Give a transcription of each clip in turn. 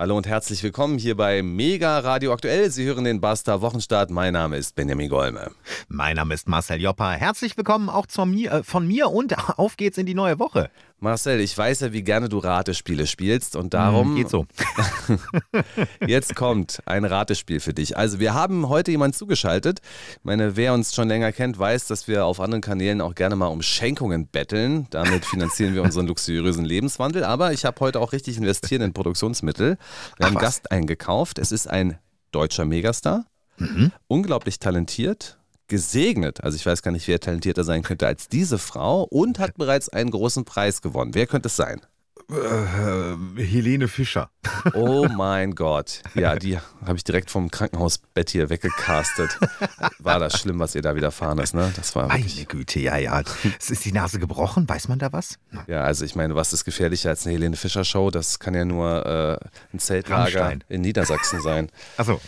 Hallo und herzlich willkommen hier bei Mega Radio Aktuell. Sie hören den Basta Wochenstart. Mein Name ist Benjamin Golme. Mein Name ist Marcel Joppa. Herzlich willkommen auch mir, äh, von mir und auf geht's in die neue Woche. Marcel, ich weiß ja, wie gerne du Ratespiele spielst und darum. Mm, geht so. jetzt kommt ein Ratespiel für dich. Also, wir haben heute jemanden zugeschaltet. Ich meine, wer uns schon länger kennt, weiß, dass wir auf anderen Kanälen auch gerne mal um Schenkungen betteln. Damit finanzieren wir unseren luxuriösen Lebenswandel. Aber ich habe heute auch richtig investiert in Produktionsmittel. Wir haben Ach, Gast eingekauft. Es ist ein deutscher Megastar, mhm. unglaublich talentiert, gesegnet. Also ich weiß gar nicht, wer talentierter sein könnte als diese Frau und hat bereits einen großen Preis gewonnen. Wer könnte es sein? Äh, Helene Fischer. Oh mein Gott. Ja, die habe ich direkt vom Krankenhausbett hier weggecastet. War das schlimm, was ihr da widerfahren ist, ne? Das war Meine Güte, ja, ja. Es ist die Nase gebrochen, weiß man da was? Ja, also ich meine, was ist gefährlicher als eine Helene Fischer Show? Das kann ja nur äh, ein Zeltlager Rammstein. in Niedersachsen sein. Achso.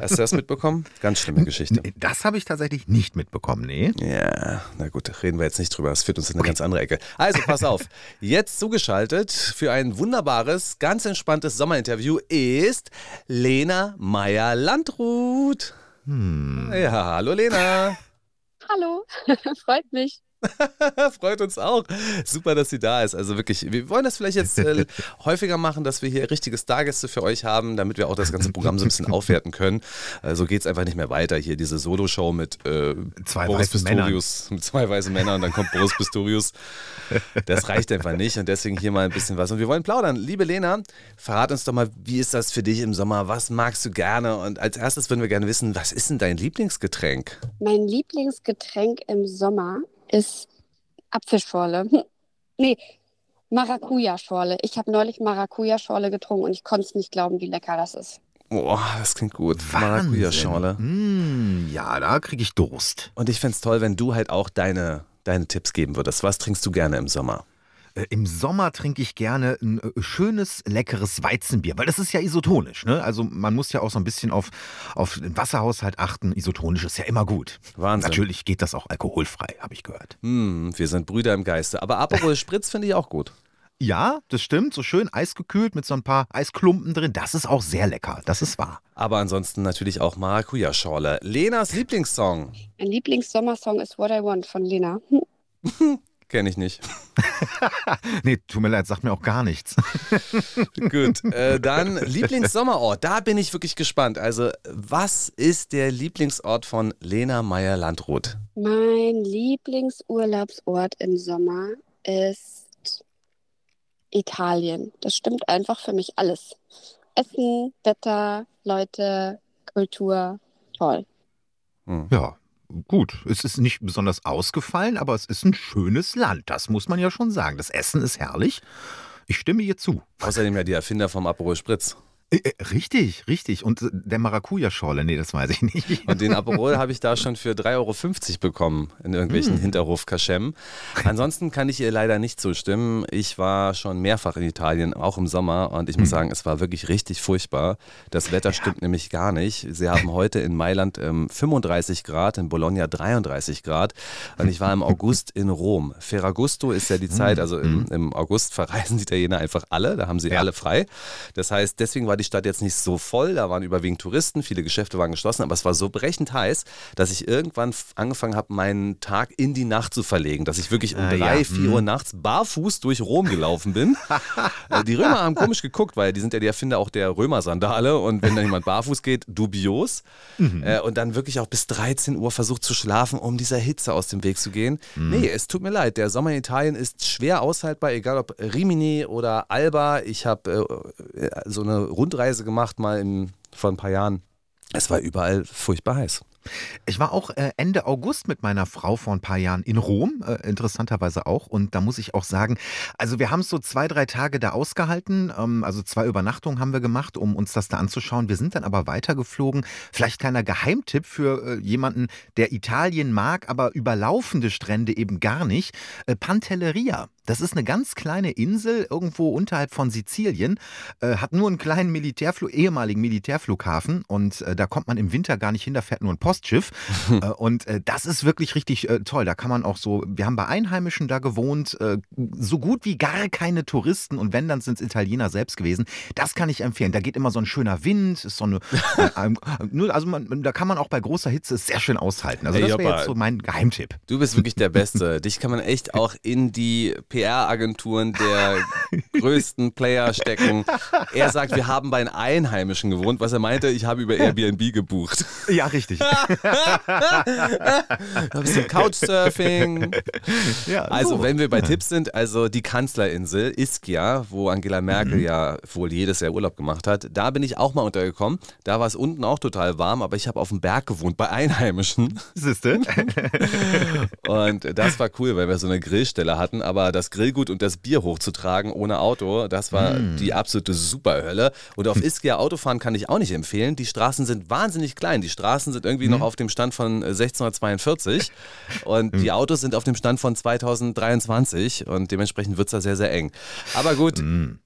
Hast du das mitbekommen? Ganz schlimme Geschichte. Das habe ich tatsächlich nicht mitbekommen, nee. Ja, na gut, reden wir jetzt nicht drüber. Das führt uns in eine okay. ganz andere Ecke. Also, pass auf. Jetzt zugeschaltet für ein wunderbares, ganz entspanntes Sommerinterview ist Lena Meyer-Landrut. Hm. Ja, hallo Lena. Hallo, freut mich. Freut uns auch. Super, dass sie da ist. Also wirklich, wir wollen das vielleicht jetzt äh, häufiger machen, dass wir hier richtige Stargäste für euch haben, damit wir auch das ganze Programm so ein bisschen aufwerten können. So also geht es einfach nicht mehr weiter. Hier diese Solo-Show mit äh, zwei Boris Pistorius, Männern. mit zwei weißen Männern und dann kommt Boris Pistorius. Das reicht einfach nicht und deswegen hier mal ein bisschen was. Und wir wollen plaudern. Liebe Lena, verrat uns doch mal, wie ist das für dich im Sommer? Was magst du gerne? Und als erstes würden wir gerne wissen, was ist denn dein Lieblingsgetränk? Mein Lieblingsgetränk im Sommer ist Apfelschorle. nee, Maracuja-Schorle. Ich habe neulich Maracuja-Schorle getrunken und ich konnte es nicht glauben, wie lecker das ist. Boah, das klingt gut. Maracuja-Schorle. Mm, ja, da kriege ich Durst. Und ich fände es toll, wenn du halt auch deine, deine Tipps geben würdest. Was trinkst du gerne im Sommer? Äh, Im Sommer trinke ich gerne ein äh, schönes, leckeres Weizenbier, weil das ist ja isotonisch. Ne? Also man muss ja auch so ein bisschen auf, auf den Wasserhaushalt achten. Isotonisch ist ja immer gut. Wahnsinn. Natürlich geht das auch alkoholfrei, habe ich gehört. Hm, wir sind Brüder im Geiste. Aber Aperol Spritz finde ich auch gut. Ja, das stimmt. So schön eisgekühlt mit so ein paar Eisklumpen drin. Das ist auch sehr lecker. Das ist wahr. Aber ansonsten natürlich auch Maracuja-Schorle. Lenas Lieblingssong. Mein Lieblingssommersong ist What I Want von Lena. Kenne ich nicht. nee, tut mir leid, sagt mir auch gar nichts. Gut, äh, dann Lieblingssommerort. Da bin ich wirklich gespannt. Also, was ist der Lieblingsort von Lena Meyer-Landrut? Mein Lieblingsurlaubsort im Sommer ist Italien. Das stimmt einfach für mich alles. Essen, Wetter, Leute, Kultur, toll. Hm. Ja, gut, es ist nicht besonders ausgefallen, aber es ist ein schönes Land, das muss man ja schon sagen. Das Essen ist herrlich. Ich stimme ihr zu. Außerdem ja die Erfinder vom Aperol Spritz. Äh, äh, richtig, richtig. Und äh, der Maracuja-Schorle, nee, das weiß ich nicht. Und den Aperol habe ich da schon für 3,50 Euro bekommen in irgendwelchen hm. hinterhof kaschem Ansonsten kann ich ihr leider nicht zustimmen. Ich war schon mehrfach in Italien, auch im Sommer, und ich muss hm. sagen, es war wirklich richtig furchtbar. Das Wetter ja. stimmt nämlich gar nicht. Sie haben heute in Mailand ähm, 35 Grad, in Bologna 33 Grad. Und ich war im August in Rom. Ferragusto ist ja die Zeit, hm. also im, hm. im August verreisen die Italiener einfach alle, da haben sie ja. alle frei. Das heißt, deswegen war die Stadt jetzt nicht so voll, da waren überwiegend Touristen, viele Geschäfte waren geschlossen, aber es war so brechend heiß, dass ich irgendwann angefangen habe, meinen Tag in die Nacht zu verlegen, dass ich wirklich um äh, drei, ja. vier mhm. Uhr nachts barfuß durch Rom gelaufen bin. Äh, die Römer haben komisch geguckt, weil die sind ja die Erfinder auch der Römersandale und wenn dann jemand barfuß geht, dubios. Mhm. Äh, und dann wirklich auch bis 13 Uhr versucht zu schlafen, um dieser Hitze aus dem Weg zu gehen. Mhm. Nee, es tut mir leid, der Sommer in Italien ist schwer aushaltbar, egal ob Rimini oder Alba. Ich habe äh, so eine Runde Rundreise gemacht, mal in, vor ein paar Jahren. Es war überall furchtbar heiß. Ich war auch äh, Ende August mit meiner Frau vor ein paar Jahren in Rom, äh, interessanterweise auch. Und da muss ich auch sagen, also wir haben es so zwei, drei Tage da ausgehalten. Ähm, also zwei Übernachtungen haben wir gemacht, um uns das da anzuschauen. Wir sind dann aber weitergeflogen. Vielleicht kleiner Geheimtipp für äh, jemanden, der Italien mag, aber überlaufende Strände eben gar nicht. Pantelleria Das ist eine ganz kleine Insel irgendwo unterhalb von Sizilien, äh, hat nur einen kleinen Militärflug, ehemaligen Militärflughafen und äh, da kommt man im Winter gar nicht hin, da fährt nur ein Postschiff. äh, und äh, das ist wirklich richtig äh, toll. Da kann man auch so, wir haben bei Einheimischen da gewohnt, äh, so gut wie gar keine Touristen und wenn, dann sind es Italiener selbst gewesen. Das kann ich empfehlen. Da geht immer so ein schöner Wind, ist so eine, nur, also man, da kann man auch bei großer Hitze sehr schön aushalten. Also das wäre jetzt so mein Geheimtipp. Du bist wirklich der Beste. Dich kann man echt auch in die PR-Agenturen der größten Player stecken. Er sagt, wir haben bei den Einheimischen gewohnt, was er meinte, ich habe über Airbnb gebucht. Ja, richtig. Ein bisschen Couchsurfing. Ja, also, so. wenn wir bei Tipps sind, also die Kanzlerinsel Ischia, wo Angela Merkel mhm. ja wohl jedes Jahr Urlaub gemacht hat, da bin ich auch mal untergekommen. Da war es unten auch total warm, aber ich habe auf dem Berg gewohnt, bei Einheimischen. Siehste? Und das war cool, weil wir so eine Grillstelle hatten, aber das Grillgut und das Bier hochzutragen ohne Auto, das war mm. die absolute Superhölle. Und auf Ischia Autofahren kann ich auch nicht empfehlen. Die Straßen sind wahnsinnig klein. Die Straßen sind irgendwie mm. noch auf dem Stand von 1642 und mm. die Autos sind auf dem Stand von 2023 und dementsprechend wird es da sehr, sehr eng. Aber gut. Mm.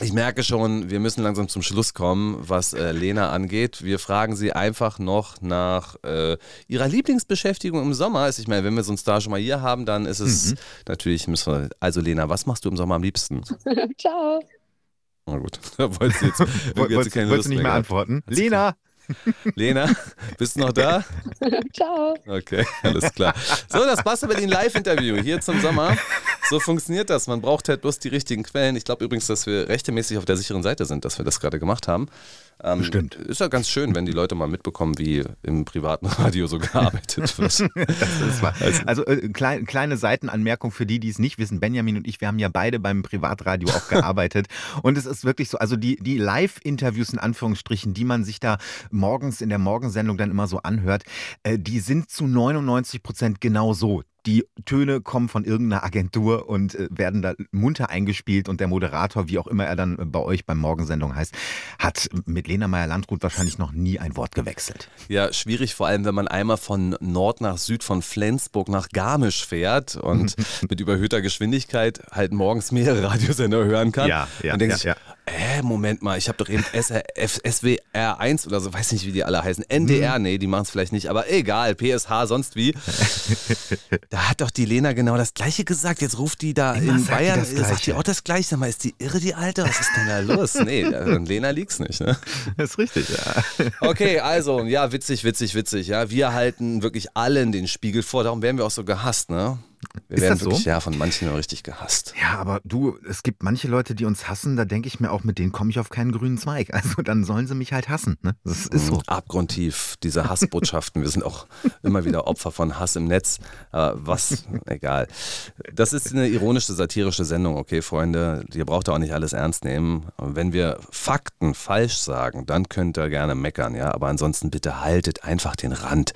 Ich merke schon, wir müssen langsam zum Schluss kommen, was äh, Lena angeht. Wir fragen sie einfach noch nach äh, ihrer Lieblingsbeschäftigung im Sommer. Also ich meine, wenn wir so einen Star schon mal hier haben, dann ist es mhm. natürlich, müssen wir, also Lena, was machst du im Sommer am liebsten? Ciao. Na gut, da wollte sie jetzt, wolltest, keine Lust nicht mehr, mehr antworten. Lena! Lena, bist du noch da? Ciao. Okay, alles klar. So, das Basta Berlin Live-Interview hier zum Sommer. So funktioniert das. Man braucht halt bloß die richtigen Quellen. Ich glaube übrigens, dass wir rechtmäßig auf der sicheren Seite sind, dass wir das gerade gemacht haben. Ähm, Bestimmt. Ist ja ganz schön, wenn die Leute mal mitbekommen, wie im privaten Radio so gearbeitet wird. also, also äh, klein, kleine Seitenanmerkung für die, die es nicht wissen. Benjamin und ich, wir haben ja beide beim Privatradio auch gearbeitet. und es ist wirklich so, also die, die Live-Interviews in Anführungsstrichen, die man sich da morgens in der Morgensendung dann immer so anhört, äh, die sind zu 99 Prozent genau so die Töne kommen von irgendeiner Agentur und äh, werden da munter eingespielt und der Moderator, wie auch immer er dann bei euch beim Morgensendung heißt, hat mit Lena Meyer-Landrut wahrscheinlich noch nie ein Wort gewechselt. Ja, schwierig vor allem, wenn man einmal von Nord nach Süd, von Flensburg nach Garmisch fährt und mit überhöhter Geschwindigkeit halt morgens mehrere Radiosender hören kann. Ja, ja, und denkt ja, ja. Äh, Moment mal, ich habe doch eben SRF, SWR1 oder so, weiß nicht, wie die alle heißen. NDR, nee, die machen es vielleicht nicht, aber egal, PSH, sonst wie. da hat doch die Lena genau das Gleiche gesagt. Jetzt ruft die da Immer in Bayern, die sagt die auch das Gleiche. Sag mal, ist die irre, die Alte? Was ist denn da los? Nee, an Lena liegt's nicht, ne? Das ist richtig, ja. Okay, also, ja, witzig, witzig, witzig, ja. Wir halten wirklich allen den Spiegel vor, darum werden wir auch so gehasst, ne? Wir ist werden das wirklich so? ja von manchen richtig gehasst. Ja, aber du, es gibt manche Leute, die uns hassen, da denke ich mir auch, mit denen komme ich auf keinen grünen Zweig. Also dann sollen sie mich halt hassen. Ne? Das ist so. Mhm, abgrundtief, diese Hassbotschaften. Wir sind auch immer wieder Opfer von Hass im Netz. Äh, was, egal. Das ist eine ironische, satirische Sendung, okay, Freunde. Ihr braucht auch nicht alles ernst nehmen. Wenn wir Fakten falsch sagen, dann könnt ihr gerne meckern, ja. Aber ansonsten bitte haltet einfach den Rand.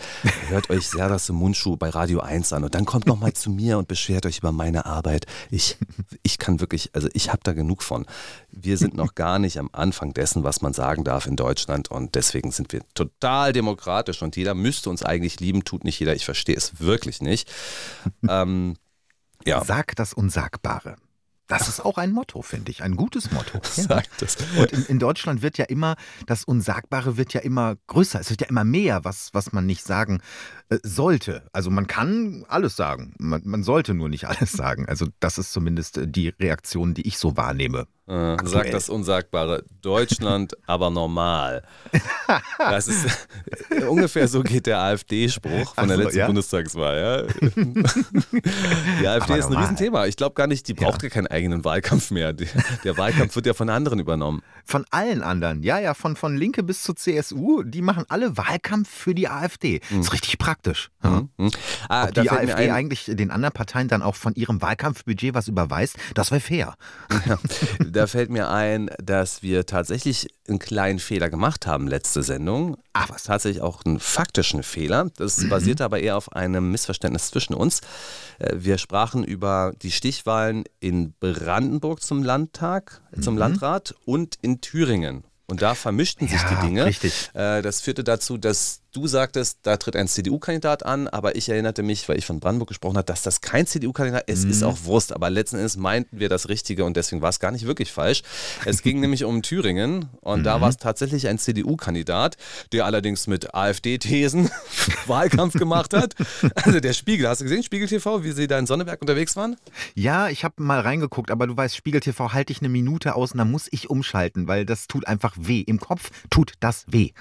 Hört euch Serdas Mundschuh bei Radio 1 an und dann kommt nochmal zu mir und beschwert euch über meine Arbeit. Ich, ich kann wirklich, also ich habe da genug von. Wir sind noch gar nicht am Anfang dessen, was man sagen darf in Deutschland und deswegen sind wir total demokratisch und jeder müsste uns eigentlich lieben, tut nicht jeder. Ich verstehe es wirklich nicht. ähm, ja. Sag das Unsagbare. Das ist auch ein Motto, finde ich, ein gutes Motto. Sagt das. Und in, in, Deutschland wird ja immer, das Unsagbare wird ja immer größer, es wird ja immer mehr, was, was man nicht sagen äh, sollte. Also man kann alles sagen, man, man, sollte nur nicht alles sagen. Also das ist zumindest äh, die Reaktion, die ich so wahrnehme. Äh, sagt das Unsagbare. Deutschland, aber normal. Das ist äh, ungefähr so geht der AfD-Spruch von der letzten ja? Bundestagswahl. Ja? Die AfD aber ist ein normal. Riesenthema. Ich glaube gar nicht, die braucht ja. keinen eigenen Wahlkampf mehr. Der Wahlkampf wird ja von anderen übernommen. Von allen anderen, ja, ja, von, von Linke bis zur CSU, die machen alle Wahlkampf für die AfD. Mhm. ist richtig praktisch. Ja. Mhm. Ah, Ob die AfD ein... eigentlich den anderen Parteien dann auch von ihrem Wahlkampfbudget was überweist, das wäre fair. Ja. Da fällt mir ein, dass wir tatsächlich einen kleinen Fehler gemacht haben, letzte Sendung. Ach was. Tatsächlich auch einen faktischen Fehler. Das mhm. basiert aber eher auf einem Missverständnis zwischen uns. Äh, wir sprachen über die Stichwahlen in Brandenburg zum Landtag, zum mhm. Landrat und in Thüringen. Und da vermischten sich ja, die Dinge. Richtig. Äh, das führte dazu, dass Du sagtest, da tritt ein CDU-Kandidat an, aber ich erinnerte mich, weil ich von Brandenburg gesprochen habe, dass das kein CDU-Kandidat ist. Es mhm. ist auch Wurst, aber letzten Endes meinten wir das Richtige und deswegen war es gar nicht wirklich falsch. Es ging nämlich um Thüringen und mhm. da war es tatsächlich ein CDU-Kandidat, der allerdings mit AfD-Thesen Wahlkampf gemacht hat. Also der Spiegel, hast du gesehen, Spiegel TV, wie sie da in Sonneberg unterwegs waren? Ja, ich habe mal reingeguckt, aber du weißt, Spiegel TV halte ich eine Minute aus und dann muss ich umschalten, weil das tut einfach weh. Im Kopf tut das weh.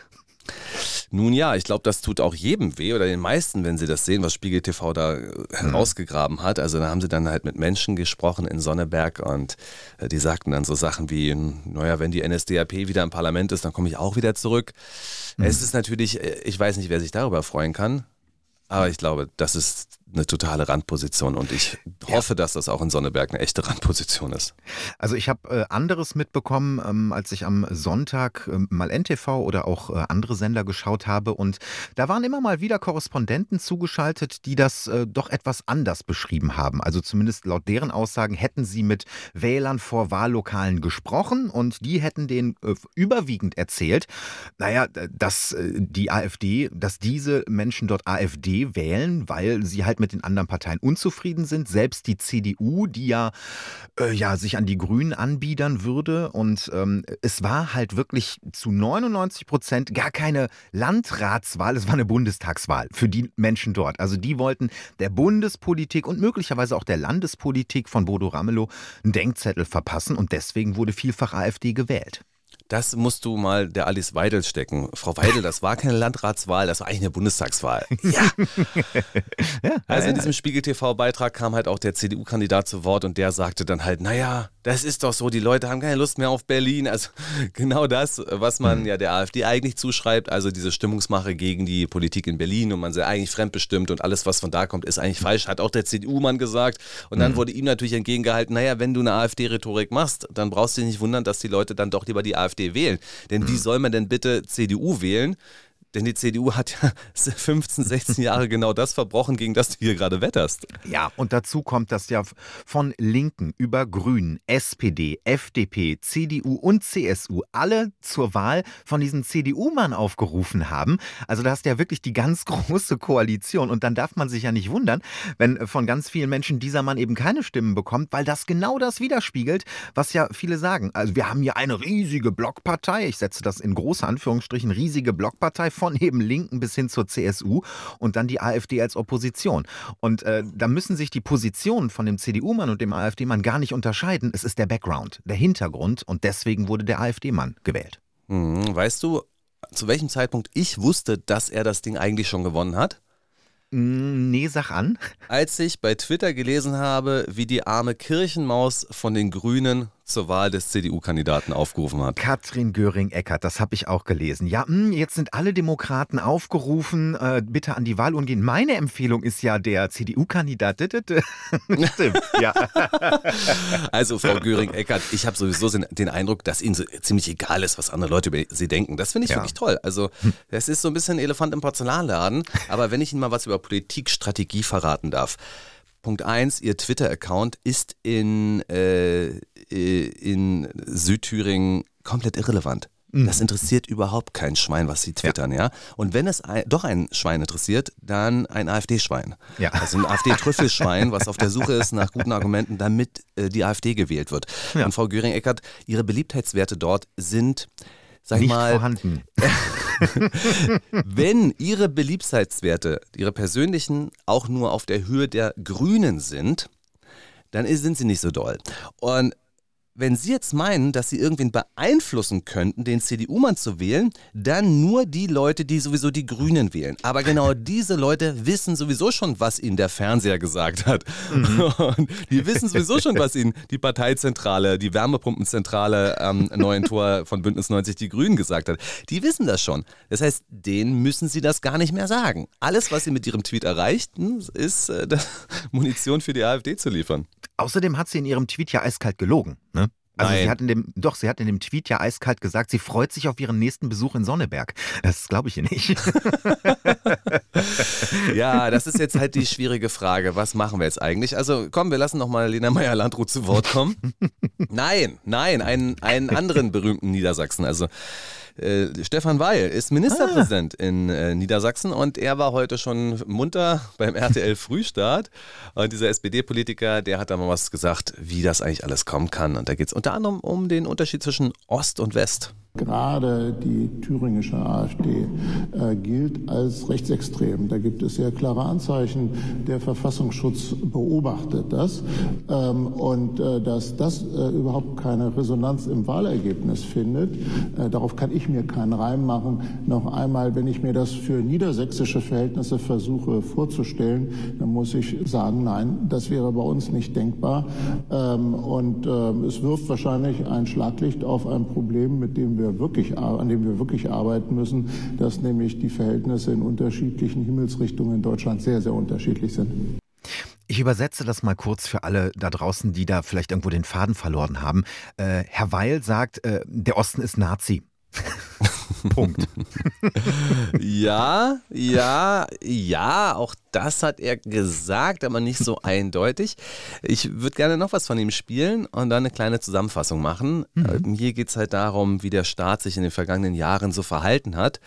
Nun ja, ich glaube, das tut auch jedem weh oder den meisten, wenn sie das sehen, was Spiegel TV da äh, mhm. herausgegraben hat. Also da haben sie dann halt mit Menschen gesprochen in Sonneberg und äh, die sagten dann so Sachen wie, naja, wenn die NSDAP wieder im Parlament ist, dann komme ich auch wieder zurück. Mhm. Es ist natürlich, äh, ich weiß nicht, wer sich darüber freuen kann, aber ich glaube, das ist eine totale Randposition und ich hoffe, ja. dass das auch in Sonneberg eine echte Randposition ist. Also ich habe äh, anderes mitbekommen, ähm, als ich am Sonntag äh, mal NTV oder auch äh, andere Sender geschaut habe und da waren immer mal wieder Korrespondenten zugeschaltet, die das äh, doch etwas anders beschrieben haben. Also zumindest laut deren Aussagen hätten sie mit Wählern vor Wahllokalen gesprochen und die hätten denen äh, überwiegend erzählt, naja, dass äh, die AfD, dass diese Menschen dort AfD wählen, weil sie halt mit mit den anderen Parteien unzufrieden sind. Selbst die CDU, die ja, äh, ja sich an die Grünen anbiedern würde. Und ähm, es war halt wirklich zu 99 Prozent gar keine Landratswahl, es war eine Bundestagswahl für die Menschen dort. Also die wollten der Bundespolitik und möglicherweise auch der Landespolitik von Bodo Ramelow einen Denkzettel verpassen und deswegen wurde vielfach AfD gewählt. Das musst du mal der Alice Weidel stecken. Frau Weidel, das war keine Landratswahl, das war eigentlich eine Bundestagswahl. Ja. ja also in diesem Spiegel TV-Beitrag kam halt auch der CDU-Kandidat zu Wort und der sagte dann halt, naja, das ist doch so, die Leute haben keine Lust mehr auf Berlin. Also genau das, was man mhm. ja der AfD eigentlich zuschreibt, also diese Stimmungsmache gegen die Politik in Berlin und man sei eigentlich fremdbestimmt und alles, was von da kommt, ist eigentlich falsch, hat auch der CDU-Mann gesagt. Und dann mhm. wurde ihm natürlich entgegengehalten, naja, wenn du eine AfD-Rhetorik machst, dann brauchst du dich nicht wundern, dass die Leute dann doch lieber die AfD wählen. Denn mhm. wie soll man denn bitte CDU wählen, denn die CDU hat ja 15, 16 Jahre genau das verbrochen, gegen das du hier gerade wetterst. Ja, und dazu kommt, dass ja von Linken über Grünen, SPD, FDP, CDU und CSU alle zur Wahl von diesem CDU-Mann aufgerufen haben. Also da hast du ja wirklich die ganz große Koalition. Und dann darf man sich ja nicht wundern, wenn von ganz vielen Menschen dieser Mann eben keine Stimmen bekommt, weil das genau das widerspiegelt, was ja viele sagen. Also wir haben hier eine riesige Blockpartei, ich setze das in große Anführungsstrichen, riesige Blockpartei von von eben Linken bis hin zur CSU und dann die AfD als Opposition. Und äh, da müssen sich die Positionen von dem CDU-Mann und dem AfD-Mann gar nicht unterscheiden. Es ist der Background, der Hintergrund und deswegen wurde der AfD-Mann gewählt. Hm, weißt du, zu welchem Zeitpunkt ich wusste, dass er das Ding eigentlich schon gewonnen hat? Hm, nee, sag an. Als ich bei Twitter gelesen habe, wie die arme Kirchenmaus von den Grünen zur Wahl des CDU-Kandidaten aufgerufen hat. Katrin Göring-Eckert, das habe ich auch gelesen. Ja, mh, hm, jetzt sind alle Demokraten aufgerufen, äh, bitte an die Wahl gehen. Meine Empfehlung ist ja der CDU-Kandidat. Stimmt, ja. Also, Frau Göring-Eckert, ich habe sowieso den Eindruck, dass Ihnen so ziemlich egal ist, was andere Leute über Sie denken. Das finde ich ja. wirklich toll. Also, es ist so ein bisschen Elefant im Porzellanladen. Aber wenn ich Ihnen mal was über Politikstrategie verraten darf. Punkt 1, Ihr Twitter-Account ist in, äh, in Südthüringen komplett irrelevant. Mhm. Das interessiert überhaupt kein Schwein, was sie twittern, ja. ja? Und wenn es ein, doch ein Schwein interessiert, dann ein AfD-Schwein. Ja. Also ein AfD-Trüffelschwein, was auf der Suche ist nach guten Argumenten, damit äh, die AfD gewählt wird. Ja. Und Frau Göring-Eckert, ihre Beliebtheitswerte dort sind, sag Nicht mal, vorhanden. Wenn Ihre Beliebtheitswerte, Ihre persönlichen, auch nur auf der Höhe der Grünen sind, dann sind sie nicht so doll. Und wenn Sie jetzt meinen, dass Sie irgendwen beeinflussen könnten, den CDU-Mann zu wählen, dann nur die Leute, die sowieso die Grünen wählen. Aber genau diese Leute wissen sowieso schon, was ihnen der Fernseher gesagt hat. Mhm. Und die wissen sowieso schon, was ihnen die Parteizentrale, die Wärmepumpenzentrale am ähm, neuen Tor von Bündnis 90 Die Grünen gesagt hat. Die wissen das schon. Das heißt, denen müssen Sie das gar nicht mehr sagen. Alles, was Sie mit Ihrem Tweet erreichten, ist äh, Munition für die AfD zu liefern. Außerdem hat sie in ihrem Tweet ja eiskalt gelogen. Also Nein. sie hat in dem, doch, sie hat in dem Tweet ja eiskalt gesagt, sie freut sich auf ihren nächsten Besuch in Sonneberg. Das glaube ich ihr nicht. Ja, das ist jetzt halt die schwierige Frage. Was machen wir jetzt eigentlich? Also komm, wir lassen noch mal Lena Meyer-Landrut zu Wort kommen. Nein, nein, einen, einen anderen berühmten Niedersachsen. Also äh, Stefan Weil ist Ministerpräsident in äh, Niedersachsen und er war heute schon munter beim RTL Frühstart. Und dieser SPD-Politiker, der hat da mal was gesagt, wie das eigentlich alles kommen kann. Und da geht es unter anderem um den Unterschied zwischen Ost und West. Gerade die thüringische AfD äh, gilt als rechtsextrem. Da gibt es sehr klare Anzeichen. Der Verfassungsschutz beobachtet das. Ähm, und äh, dass das äh, überhaupt keine Resonanz im Wahlergebnis findet, äh, darauf kann ich mir keinen Reim machen. Noch einmal, wenn ich mir das für niedersächsische Verhältnisse versuche vorzustellen, dann muss ich sagen, nein, das wäre bei uns nicht denkbar. Ähm, und ähm, es wirft wahrscheinlich ein Schlaglicht auf ein Problem, mit dem wir wirklich, an dem wir wirklich arbeiten müssen, dass nämlich die Verhältnisse in unterschiedlichen Himmelsrichtungen in Deutschland sehr, sehr unterschiedlich sind. Ich übersetze das mal kurz für alle da draußen, die da vielleicht irgendwo den Faden verloren haben. Äh, Herr Weil sagt, äh, der Osten ist Nazi. Punkt. Ja, ja, ja, auch das hat er gesagt, aber nicht so eindeutig. Ich würde gerne noch was von ihm spielen und dann eine kleine Zusammenfassung machen. Mhm. Hier geht es halt darum, wie der Staat sich in den vergangenen Jahren so verhalten hat.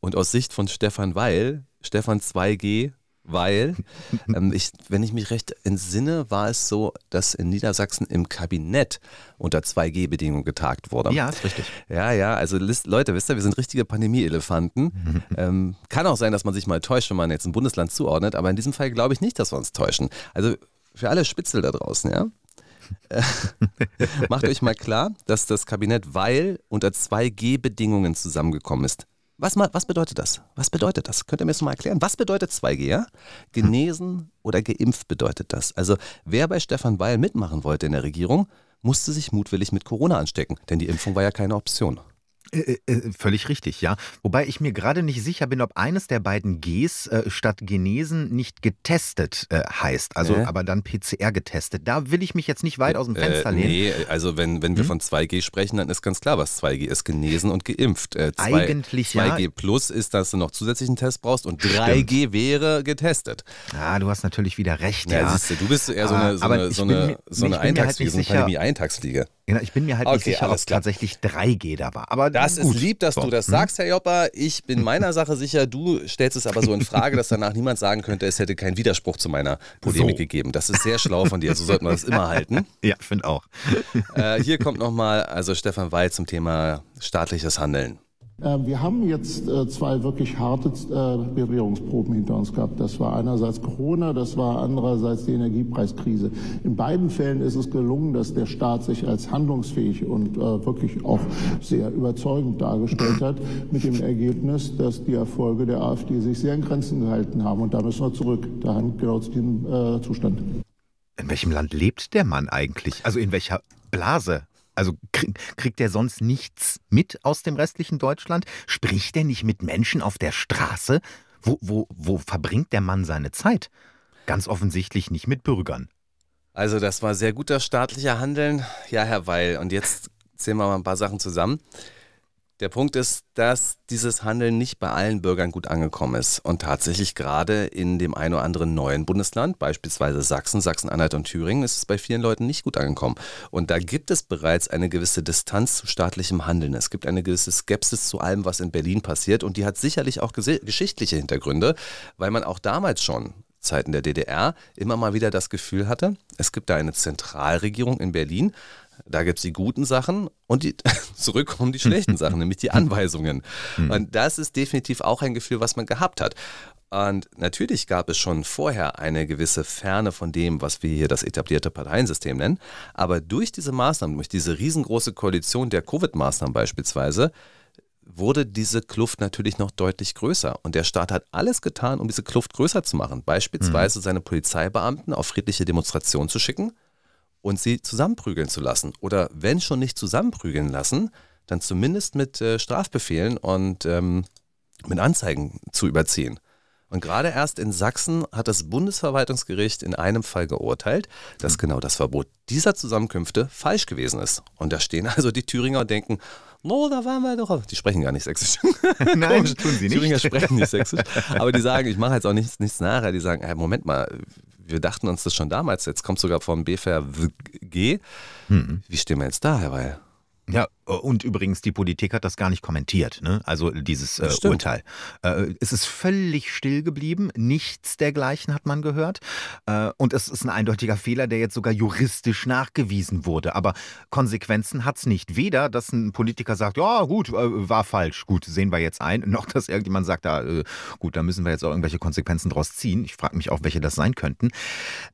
Und aus Sicht von Stefan Weil, Stefan 2G, weil, ähm, ich, wenn ich mich recht entsinne, war es so, dass in Niedersachsen im Kabinett unter 2G-Bedingungen getagt wurde. Ja, ist richtig. Ja, ja, also Leute, wisst ihr, wir sind richtige Pandemie-Elefanten. ähm, kann auch sein, dass man sich mal täuscht, wenn man jetzt ein Bundesland zuordnet, aber in diesem Fall glaube ich nicht, dass wir uns täuschen. Also für alle Spitzel da draußen, ja. Macht euch mal klar, dass das Kabinett Weil unter 2G-Bedingungen zusammengekommen ist. Was, was bedeutet das? Was bedeutet das? Könnt ihr mir das mal erklären? Was bedeutet 2G? Ja? Genesen oder geimpft bedeutet das. Also wer bei Stefan Weil mitmachen wollte in der Regierung, musste sich mutwillig mit Corona anstecken, denn die Impfung war ja keine Option. Äh, äh, völlig richtig, ja. Wobei ich mir gerade nicht sicher bin, ob eines der beiden Gs äh, statt genesen nicht getestet äh, heißt. Also äh? aber dann PCR getestet. Da will ich mich jetzt nicht weit aus dem Fenster lehnen. Nee, also wenn, wenn wir hm? von 2G sprechen, dann ist ganz klar, was 2G ist. Genesen und geimpft. 2, Eigentlich 2G ja. plus ist, dass du noch zusätzlichen Test brauchst und 3G Stimmt. wäre getestet. Ja, du hast natürlich wieder recht. Ja, ja. siehst du, du bist eher so eine, so eine, so eine, so eine Eintagsfliege, so eine Pandemie-Eintagsfliege. Genau, ich bin mir halt okay, nicht sicher, ob es tatsächlich 3G da war. Aber das gut. ist lieb, dass so. du das sagst, Herr Jopper. Ich bin meiner Sache sicher. Du stellst es aber so in Frage, dass danach niemand sagen könnte, es hätte keinen Widerspruch zu meiner Polemik so. gegeben. Das ist sehr schlau von dir. So sollte man das immer halten. Ja, finde auch. Äh, hier kommt nochmal, also Stefan Weil zum Thema staatliches Handeln. Ähm, wir haben jetzt äh, zwei wirklich harte äh, Bewährungsproben hinter uns gehabt. Das war einerseits Corona, das war andererseits die Energiepreiskrise. In beiden Fällen ist es gelungen, dass der Staat sich als handlungsfähig und äh, wirklich auch sehr überzeugend dargestellt hat, mit dem Ergebnis, dass die Erfolge der AfD sich sehr in Grenzen gehalten haben. Und da müssen wir zurück, dahin genau zu diesem Zustand. In welchem Land lebt der Mann eigentlich? Also in welcher Blase? Also kriegt er sonst nichts mit aus dem restlichen Deutschland? Spricht er nicht mit Menschen auf der Straße? Wo, wo, wo verbringt der Mann seine Zeit? Ganz offensichtlich nicht mit Bürgern. Also das war sehr guter staatlicher Handeln. Ja, Herr Weil. Und jetzt zählen wir mal ein paar Sachen zusammen. Der Punkt ist, dass dieses Handeln nicht bei allen Bürgern gut angekommen ist und tatsächlich gerade in dem ein oder anderen neuen Bundesland, beispielsweise Sachsen, Sachsen-Anhalt und Thüringen, ist es bei vielen Leuten nicht gut angekommen. Und da gibt es bereits eine gewisse Distanz zu staatlichem Handeln. Es gibt eine gewisse Skepsis zu allem, was in Berlin passiert und die hat sicherlich auch geschichtliche Hintergründe, weil man auch damals schon Zeiten der DDR immer mal wieder das Gefühl hatte, es gibt da eine Zentralregierung in Berlin da gibt es die guten Sachen und die, zurück kommen die schlechten Sachen, nämlich die Anweisungen. Hm. Und das ist definitiv auch ein Gefühl, was man gehabt hat. Und natürlich gab es schon vorher eine gewisse Ferne von dem, was wir hier das etablierte Parteiensystem nennen. Aber durch diese Maßnahmen, durch diese riesengroße Koalition der Covid-Maßnahmen beispielsweise, wurde diese Kluft natürlich noch deutlich größer. Und der Staat hat alles getan, um diese Kluft größer zu machen. Beispielsweise hm. seine Polizeibeamten auf friedliche Demonstrationen zu schicken und sie zusammenprügeln zu lassen. Oder wenn schon nicht zusammenprügeln lassen, dann zumindest mit äh, Strafbefehlen und ähm, mit Anzeigen zu überziehen. Und gerade erst in Sachsen hat das Bundesverwaltungsgericht in einem Fall geurteilt, dass genau das Verbot dieser Zusammenkünfte falsch gewesen ist. Und da stehen also die Thüringer und denken, no, da waren wir doch. Die sprechen gar nicht sächsisch. Nein, tun sie nicht. Thüringer sprechen nicht sächsisch. Aber die sagen, ich mache jetzt auch nichts, nichts nachher. Die sagen, hey, Moment mal, wir dachten uns das schon damals, jetzt kommt sogar vom BVG. Mhm. Wie stehen wir jetzt da, Herr Weil? Ja, und übrigens, die Politik hat das gar nicht kommentiert, ne? also dieses äh, Urteil. Äh, es ist völlig still geblieben, nichts dergleichen hat man gehört. Äh, und es ist ein eindeutiger Fehler, der jetzt sogar juristisch nachgewiesen wurde. Aber Konsequenzen hat es nicht. Weder, dass ein Politiker sagt, ja gut, äh, war falsch, gut, sehen wir jetzt ein, noch dass irgendjemand sagt, da, äh, gut, da müssen wir jetzt auch irgendwelche Konsequenzen draus ziehen. Ich frage mich auch, welche das sein könnten.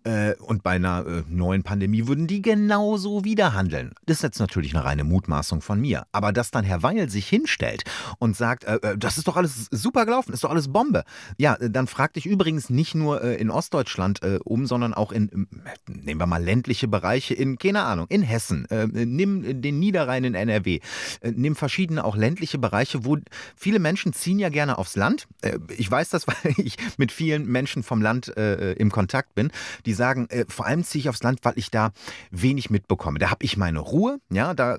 Äh, und bei einer neuen Pandemie würden die genauso wieder handeln. Das ist jetzt natürlich eine reine Mutmaßung von mir. Aber dass dann Herr Weil sich hinstellt und sagt, äh, äh, das ist doch alles super gelaufen, ist doch alles Bombe. Ja, äh, dann frag dich übrigens nicht nur äh, in Ostdeutschland äh, um, sondern auch in, nehmen wir mal ländliche Bereiche in, keine Ahnung, in Hessen. Äh, nimm den Niederrhein in NRW. nimm verschiedene auch ländliche Bereiche, wo viele Menschen ziehen ja gerne aufs Land. ich weiß das, weil ich mit vielen Menschen vom Land im Kontakt bin, die sagen, vor allem ziehe ich aufs Land, weil ich da wenig mitbekomme. Da habe ich meine Ruhe, ja, da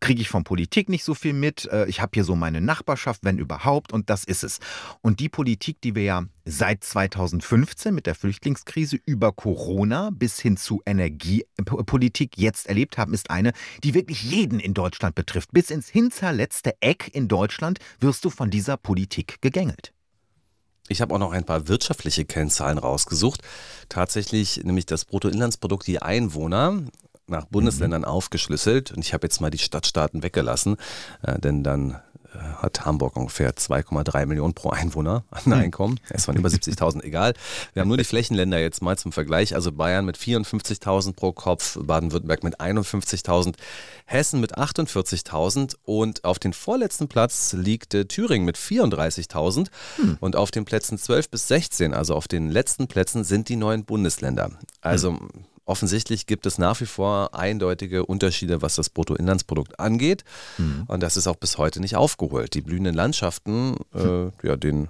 kriege ich von Politik nicht so viel mit. Äh, ich habe hier so meine Nachbarschaft, wenn überhaupt, und das ist es. Und die Politik, die wir ja seit 2015 mit der Flüchtlingskrise über Corona bis hin zu Energiepolitik jetzt erlebt haben, ist eine, die wirklich jeden in Deutschland betrifft. Bis ins hinterletzte Eck in Deutschland wirst du von dieser Politik gegängelt. Ich habe auch noch ein paar wirtschaftliche Kennzahlen rausgesucht. Tatsächlich nämlich das Bruttoinlandsprodukt je Einwohner nach Bundesländern mhm. aufgeschlüsselt und ich habe jetzt mal die Stadtstaaten weggelassen, äh, denn dann äh, hat Hamburg ungefähr 2,3 Millionen pro Einwohner an mhm. Einkommen. Es waren über 70.000, egal. Wir haben nur die Flächenländer jetzt mal zum Vergleich. Also Bayern mit 54.000 pro Kopf, Baden-Württemberg mit 51.000, Hessen mit 48.000 und auf den vorletzten Platz liegt äh, Thüringen mit 34.000 hm. und auf den Plätzen 12 bis 16, also auf den letzten Plätzen sind die neuen Bundesländer. Also hm offensichtlich gibt es nach wie vor eindeutige Unterschiede, was das Bruttoinlandsprodukt angeht. Mhm. Und das ist auch bis heute nicht aufgeholt. Die blühenden Landschaften, äh, ja, denen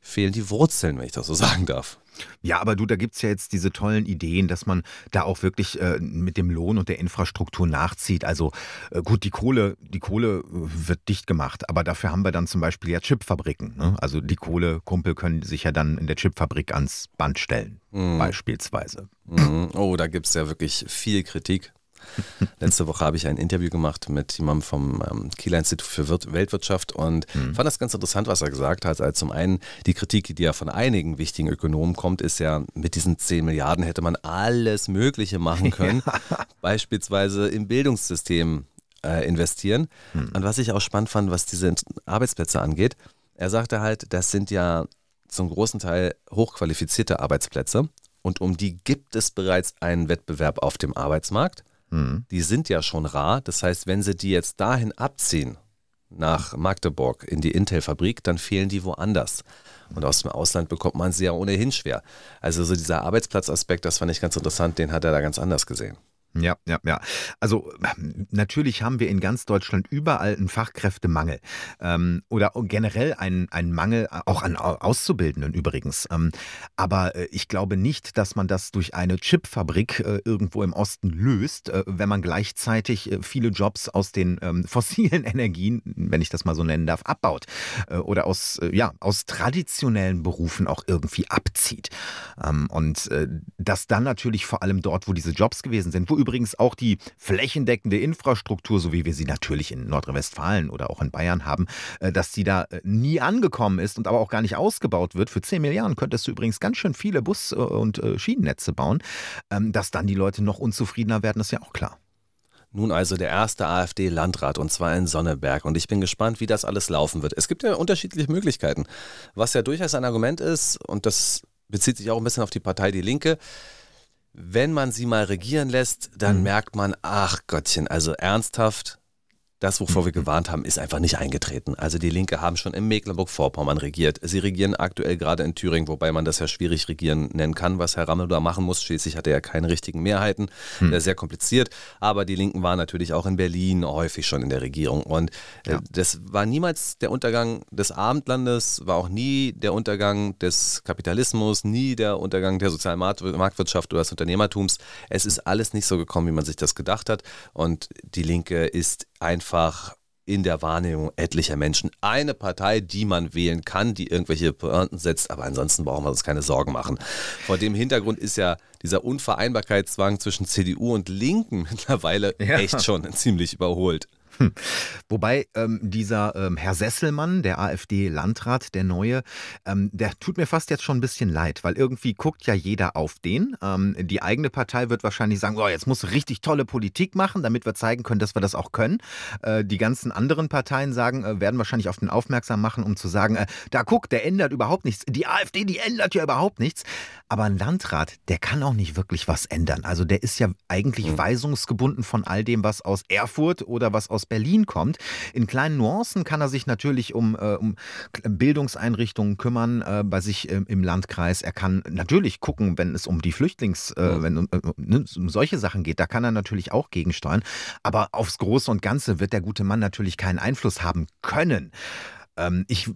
fehlen die Wurzeln, wenn ich das so sagen darf. Ja, aber du, da gibt es ja jetzt diese tollen Ideen, dass man da auch wirklich äh, mit dem Lohn und der Infrastruktur nachzieht. Also äh, gut, die Kohle, die Kohle äh, wird dicht gemacht, aber dafür haben wir dann zum Beispiel ja Chipfabriken. Ne? Also die Kohlekumpel können sich ja dann in der Chipfabrik ans Band stellen, mhm. beispielsweise. Mhm. Oh, da gibt es ja wirklich viel Kritik. Letzte Woche habe ich ein Interview gemacht mit jemandem vom ähm, Kieler Institut für Wir Weltwirtschaft und mhm. fand das ganz interessant, was er gesagt hat. Also zum einen die Kritik, die ja von einigen wichtigen Ökonomen kommt, ist ja, mit diesen 10 Milliarden hätte man alles Mögliche machen können. Ja. Beispielsweise im Bildungssystem äh, investieren. Mhm. Und was ich auch spannend fand, was diese Arbeitsplätze angeht, er sagte halt, das sind ja zum großen Teil hochqualifizierte Arbeitsplätze. Und um die gibt es bereits einen Wettbewerb auf dem Arbeitsmarkt. Mhm. Die sind ja schon rar. Das heißt, wenn sie die jetzt dahin abziehen, nach Magdeburg in die Intel-Fabrik, dann fehlen die woanders. Und aus dem Ausland bekommt man sie ja ohnehin schwer. Also so dieser Arbeitsplatzaspekt, das fand ich ganz interessant, den hat er da ganz anders gesehen. Ja, ja, ja. Also natürlich haben wir in ganz Deutschland überall einen Fachkräftemangel ähm, oder generell einen, einen Mangel auch an Auszubildenden übrigens. Ähm, aber äh, ich glaube nicht, dass man das durch eine Chipfabrik äh, irgendwo im Osten löst, äh, wenn man gleichzeitig äh, viele Jobs aus den ähm, fossilen Energien, wenn ich das mal so nennen darf, abbaut äh, oder aus, äh, ja, aus traditionellen Berufen auch irgendwie abzieht. Ähm, und das dann natürlich vor allem dort, wo diese Jobs gewesen sind, wo übrigens auch die flächendeckende Infrastruktur, so wie wir sie natürlich in Nordrhein-Westfalen oder auch in Bayern haben, äh, dass die da äh, nie angekommen ist und aber auch gar nicht ausgebaut wird. Für 10 Milliarden könntest du übrigens ganz schön viele Bus- äh, und Schienennetze bauen. Ähm, dass dann die Leute noch unzufriedener werden, ist ja auch klar. Nun also der erste AfD-Landrat und zwar in Sonneberg. Und ich bin gespannt, wie das alles laufen wird. Es gibt ja unterschiedliche Möglichkeiten. Was ja durchaus ein Argument ist, und das bezieht sich auch ein bisschen auf die Partei Die Linke, wenn man sie mal regieren lässt, dann mhm. merkt man, ach Gottchen, also ernsthaft, das, wovor wir gewarnt haben, ist einfach nicht eingetreten. Also die Linke haben schon in Mecklenburg-Vorpommern regiert. Sie regieren aktuell gerade in Thüringen, wobei man das ja schwierig regieren nennen kann, was Herr Rammel da machen muss. Schließlich hat er ja keine richtigen Mehrheiten. Hm. Sehr kompliziert. Aber die Linken waren natürlich auch in Berlin häufig schon in der Regierung. Und äh, ja. das war niemals der Untergang des Abendlandes, war auch nie der Untergang des Kapitalismus, nie der Untergang der sozialen Marktwirtschaft oder des Unternehmertums. Es ist alles nicht so gekommen, wie man sich das gedacht hat. Und die Linke ist einfach in der Wahrnehmung etlicher Menschen eine Partei, die man wählen kann, die irgendwelche Pointen setzt, aber ansonsten brauchen wir uns keine Sorgen machen. Vor dem Hintergrund ist ja dieser Unvereinbarkeitszwang zwischen CDU und Linken mittlerweile ja. echt schon ziemlich überholt. Hm. Wobei ähm, dieser ähm, Herr Sesselmann, der AfD-Landrat, der neue, ähm, der tut mir fast jetzt schon ein bisschen leid, weil irgendwie guckt ja jeder auf den. Ähm, die eigene Partei wird wahrscheinlich sagen, oh, jetzt muss richtig tolle Politik machen, damit wir zeigen können, dass wir das auch können. Äh, die ganzen anderen Parteien sagen, äh, werden wahrscheinlich auf den aufmerksam machen, um zu sagen, äh, da guck, der ändert überhaupt nichts. Die AfD, die ändert ja überhaupt nichts. Aber ein Landrat, der kann auch nicht wirklich was ändern. Also der ist ja eigentlich mhm. weisungsgebunden von all dem, was aus Erfurt oder was aus Berlin kommt. In kleinen Nuancen kann er sich natürlich um, äh, um Bildungseinrichtungen kümmern äh, bei sich äh, im Landkreis. Er kann natürlich gucken, wenn es um die Flüchtlings, äh, wenn äh, ne, um solche Sachen geht, da kann er natürlich auch gegensteuern. Aber aufs Große und Ganze wird der gute Mann natürlich keinen Einfluss haben können. Ähm, ich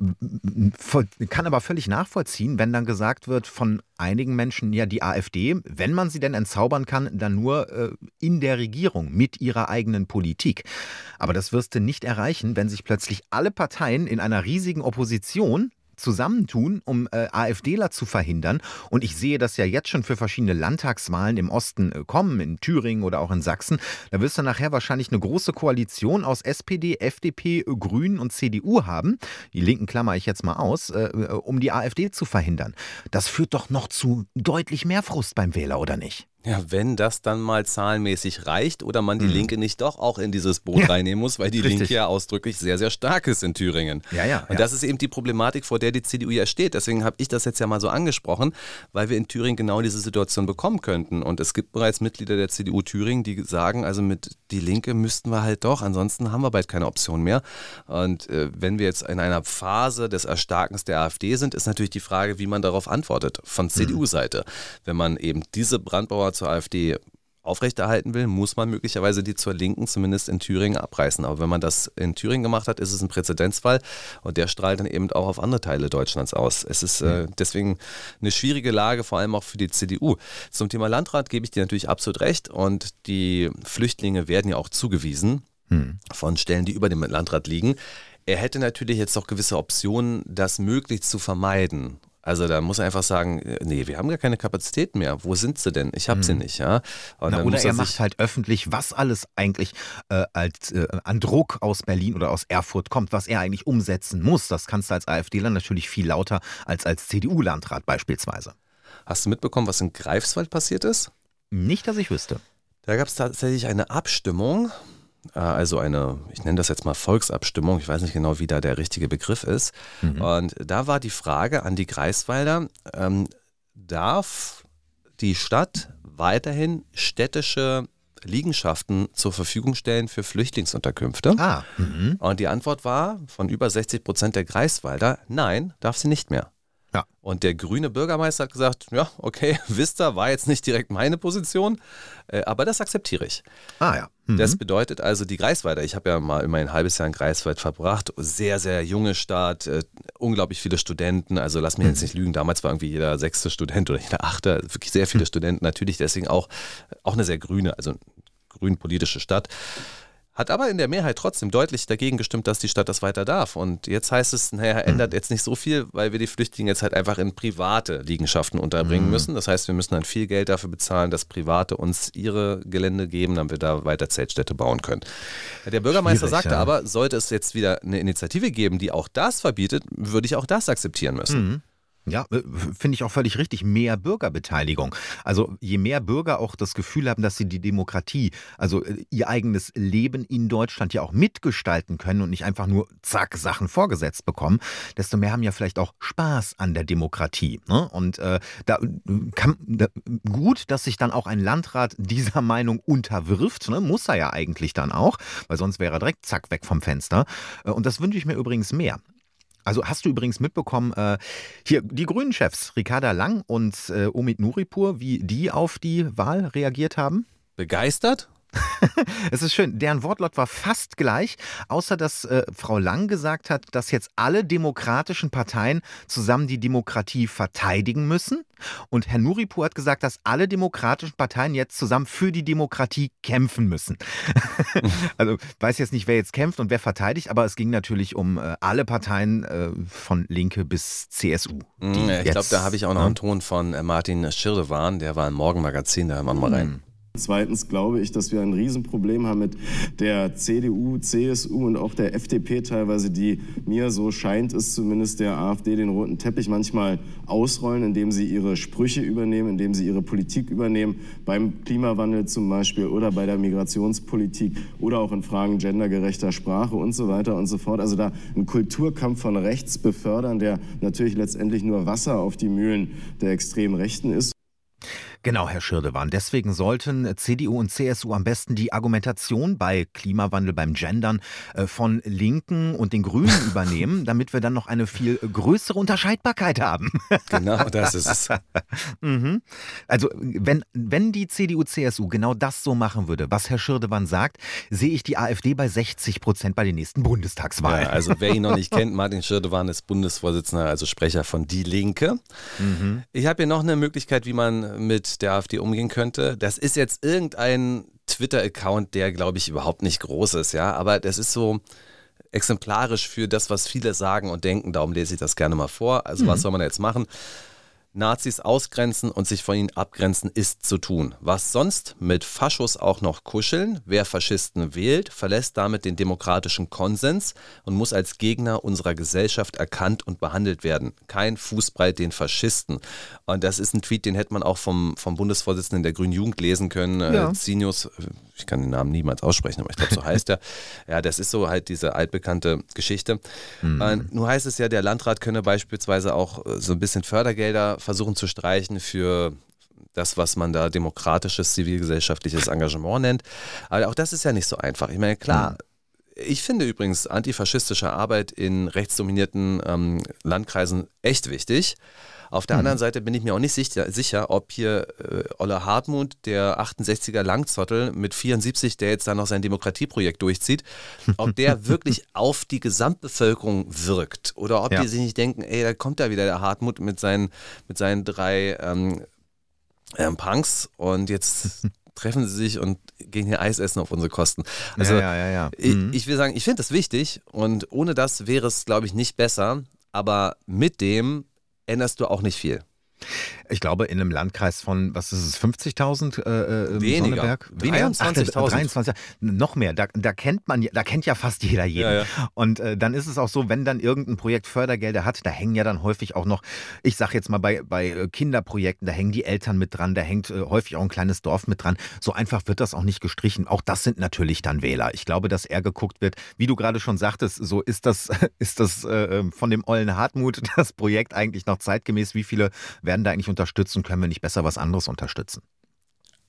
kann aber völlig nachvollziehen, wenn dann gesagt wird von einigen Menschen, ja, die AfD, wenn man sie denn entzaubern kann, dann nur äh, in der Regierung mit ihrer eigenen Politik. Aber das wirst du nicht erreichen, wenn sich plötzlich alle Parteien in einer riesigen Opposition zusammentun, um äh, AfDler zu verhindern. Und ich sehe das ja jetzt schon für verschiedene Landtagswahlen im Osten äh, kommen, in Thüringen oder auch in Sachsen. Da wirst du nachher wahrscheinlich eine große Koalition aus SPD, FDP, Grünen und CDU haben. Die Linken klammer ich jetzt mal aus, äh, äh, um die AfD zu verhindern. Das führt doch noch zu deutlich mehr Frust beim Wähler, oder nicht? Ja, wenn das dann mal zahlenmäßig reicht oder man die mhm. Linke nicht doch auch in dieses Boot ja, reinnehmen muss, weil die richtig. Linke ja ausdrücklich sehr, sehr stark ist in Thüringen. Ja, ja. Und ja. das ist eben die Problematik, vor der die CDU ja steht. Deswegen habe ich das jetzt ja mal so angesprochen, weil wir in Thüringen genau diese Situation bekommen könnten. Und es gibt bereits Mitglieder der CDU Thüringen, die sagen, also mit die Linke müssten wir halt doch, ansonsten haben wir bald keine Option mehr. Und äh, wenn wir jetzt in einer Phase des Erstarkens der AfD sind, ist natürlich die Frage, wie man darauf antwortet von mhm. CDU-Seite. Wenn man eben diese Brandbauer zur AfD aufrechterhalten will, muss man möglicherweise die zur Linken zumindest in Thüringen abreißen. Aber wenn man das in Thüringen gemacht hat, ist es ein Präzedenzfall und der strahlt dann eben auch auf andere Teile Deutschlands aus. Es ist äh, deswegen eine schwierige Lage, vor allem auch für die CDU. Zum Thema Landrat gebe ich dir natürlich absolut recht und die Flüchtlinge werden ja auch zugewiesen hm. von Stellen, die über dem Landrat liegen. Er hätte natürlich jetzt noch gewisse Optionen, das möglichst zu vermeiden. Also da muss er einfach sagen, äh, nee, wir haben gar keine Kapazität mehr. Wo sind sie denn? Ich habe hm. sie nicht, ja. Na, oder er, er macht halt öffentlich, was alles eigentlich äh, als äh, an Druck aus Berlin oder aus Erfurt kommt, was er eigentlich umsetzen muss. Das kannst du als AfDler natürlich viel lauter als als CDU-Landrat beispielsweise. Hast du mitbekommen, was in Greifswald passiert ist? Nicht, dass ich wüsste. Da gab es tatsächlich eine Abstimmung also eine, ich nenne das jetzt mal Volksabstimmung, ich weiß nicht genau, wie da der richtige Begriff ist. Mhm. Und da war die Frage an die Greifswalder, ähm, darf die Stadt weiterhin städtische Liegenschaften zur Verfügung stellen für Flüchtlingsunterkünfte? Ah, mhm. Und die Antwort war von über 60 Prozent der Greifswalder, nein, darf sie nicht mehr. Ja. Und der grüne Bürgermeister hat gesagt, ja, okay, Vista war jetzt nicht direkt meine Position, äh, aber das akzeptiere ich. Ah ja. Mhm. Das bedeutet also die Greifswalder, ich habe ja mal immer ein halbes Jahr in Greifswald verbracht, sehr, sehr junge Stadt, äh, unglaublich viele Studenten, also lass mich mhm. jetzt nicht lügen, damals war irgendwie jeder sechste Student oder jeder achte, wirklich sehr viele mhm. Studenten, natürlich deswegen auch, auch eine sehr grüne, also grün-politische Stadt. Hat aber in der Mehrheit trotzdem deutlich dagegen gestimmt, dass die Stadt das weiter darf. Und jetzt heißt es, naja, ändert mhm. jetzt nicht so viel, weil wir die Flüchtlinge jetzt halt einfach in private Liegenschaften unterbringen mhm. müssen. Das heißt, wir müssen dann viel Geld dafür bezahlen, dass Private uns ihre Gelände geben, damit wir da weiter Zeltstädte bauen können. Der Bürgermeister sagte ja. aber, sollte es jetzt wieder eine Initiative geben, die auch das verbietet, würde ich auch das akzeptieren müssen. Mhm. Ja, äh, finde ich auch völlig richtig. Mehr Bürgerbeteiligung. Also je mehr Bürger auch das Gefühl haben, dass sie die Demokratie, also äh, ihr eigenes Leben in Deutschland ja auch mitgestalten können und nicht einfach nur zack Sachen vorgesetzt bekommen, desto mehr haben ja vielleicht auch Spaß an der Demokratie. Ne? Und äh, da kann da, gut, dass sich dann auch ein Landrat dieser Meinung unterwirft. Ne? Muss er ja eigentlich dann auch, weil sonst wäre er direkt zack weg vom Fenster. Äh, und das wünsche ich mir übrigens mehr. Also hast du übrigens mitbekommen, äh, hier die Grünen-Chefs, Ricarda Lang und äh, Omid Nuripur, wie die auf die Wahl reagiert haben? Begeistert? es ist schön, deren Wortlaut war fast gleich, außer dass äh, Frau Lang gesagt hat, dass jetzt alle demokratischen Parteien zusammen die Demokratie verteidigen müssen. Und Herr Nuripur hat gesagt, dass alle demokratischen Parteien jetzt zusammen für die Demokratie kämpfen müssen. also weiß jetzt nicht, wer jetzt kämpft und wer verteidigt, aber es ging natürlich um äh, alle Parteien äh, von Linke bis CSU. Mhm, ich glaube, da habe ich auch noch einen Ton von äh, Martin Schirdewan, der war im Morgenmagazin, da hören wir mal rein. Mhm. Zweitens glaube ich, dass wir ein Riesenproblem haben mit der CDU, CSU und auch der FDP teilweise, die mir, so scheint es zumindest, der AfD den roten Teppich manchmal ausrollen, indem sie ihre Sprüche übernehmen, indem sie ihre Politik übernehmen, beim Klimawandel zum Beispiel oder bei der Migrationspolitik oder auch in Fragen gendergerechter Sprache und so weiter und so fort. Also da ein Kulturkampf von rechts befördern, der natürlich letztendlich nur Wasser auf die Mühlen der extremen Rechten ist. Genau, Herr Schirdewan. Deswegen sollten CDU und CSU am besten die Argumentation bei Klimawandel, beim Gendern äh, von Linken und den Grünen übernehmen, damit wir dann noch eine viel größere Unterscheidbarkeit haben. Genau, das ist es. mhm. Also, wenn, wenn die CDU, CSU genau das so machen würde, was Herr Schirdewan sagt, sehe ich die AfD bei 60 Prozent bei den nächsten Bundestagswahlen. Ja, also, wer ihn noch nicht kennt, Martin Schirdewan ist Bundesvorsitzender, also Sprecher von Die Linke. Mhm. Ich habe hier noch eine Möglichkeit, wie man mit der AfD umgehen könnte. Das ist jetzt irgendein Twitter-Account, der, glaube ich, überhaupt nicht groß ist, ja, aber das ist so exemplarisch für das, was viele sagen und denken. Darum lese ich das gerne mal vor. Also, mhm. was soll man jetzt machen? Nazis ausgrenzen und sich von ihnen abgrenzen ist zu tun. Was sonst mit Faschos auch noch kuscheln? Wer Faschisten wählt, verlässt damit den demokratischen Konsens und muss als Gegner unserer Gesellschaft erkannt und behandelt werden. Kein Fußbreit den Faschisten. Und das ist ein Tweet, den hätte man auch vom, vom Bundesvorsitzenden der Grünen Jugend lesen können. Äh, ja. Zinius, ich kann den Namen niemals aussprechen, aber ich glaube, so heißt er. Ja, das ist so halt diese altbekannte Geschichte. Mhm. Äh, nun heißt es ja, der Landrat könne beispielsweise auch äh, so ein bisschen Fördergelder versuchen zu streichen für das, was man da demokratisches zivilgesellschaftliches Engagement nennt. Aber auch das ist ja nicht so einfach. Ich meine, klar, mhm. Ich finde übrigens antifaschistische Arbeit in rechtsdominierten ähm, Landkreisen echt wichtig. Auf der mhm. anderen Seite bin ich mir auch nicht sicher, sicher ob hier äh, Olle Hartmut, der 68er Langzottel mit 74, der jetzt da noch sein Demokratieprojekt durchzieht, ob der wirklich auf die Gesamtbevölkerung wirkt oder ob ja. die sich nicht denken, ey, da kommt da wieder der Hartmut mit seinen, mit seinen drei ähm, ähm, Punks und jetzt treffen sie sich und gehen hier Eis essen auf unsere Kosten. Also ja, ja, ja, mhm. ich, ich, will sagen, ich finde das wichtig und ohne das wäre es, glaube ich, nicht besser. Aber mit dem änderst du auch nicht viel. Ich glaube, in einem Landkreis von, was ist es, 50.000 äh, äh Weniger. Sonneberg? 23.000. 23, noch mehr. Da, da, kennt man, da kennt ja fast jeder jeden. Ja, ja. Und äh, dann ist es auch so, wenn dann irgendein Projekt Fördergelder hat, da hängen ja dann häufig auch noch, ich sag jetzt mal bei, bei äh, Kinderprojekten, da hängen die Eltern mit dran, da hängt äh, häufig auch ein kleines Dorf mit dran. So einfach wird das auch nicht gestrichen. Auch das sind natürlich dann Wähler. Ich glaube, dass eher geguckt wird, wie du gerade schon sagtest, so ist das, ist das äh, ähm, von dem Ollen Hartmut das Projekt eigentlich noch zeitgemäß? Wie viele werden da eigentlich unterstützen, können wir nicht besser was anderes unterstützen.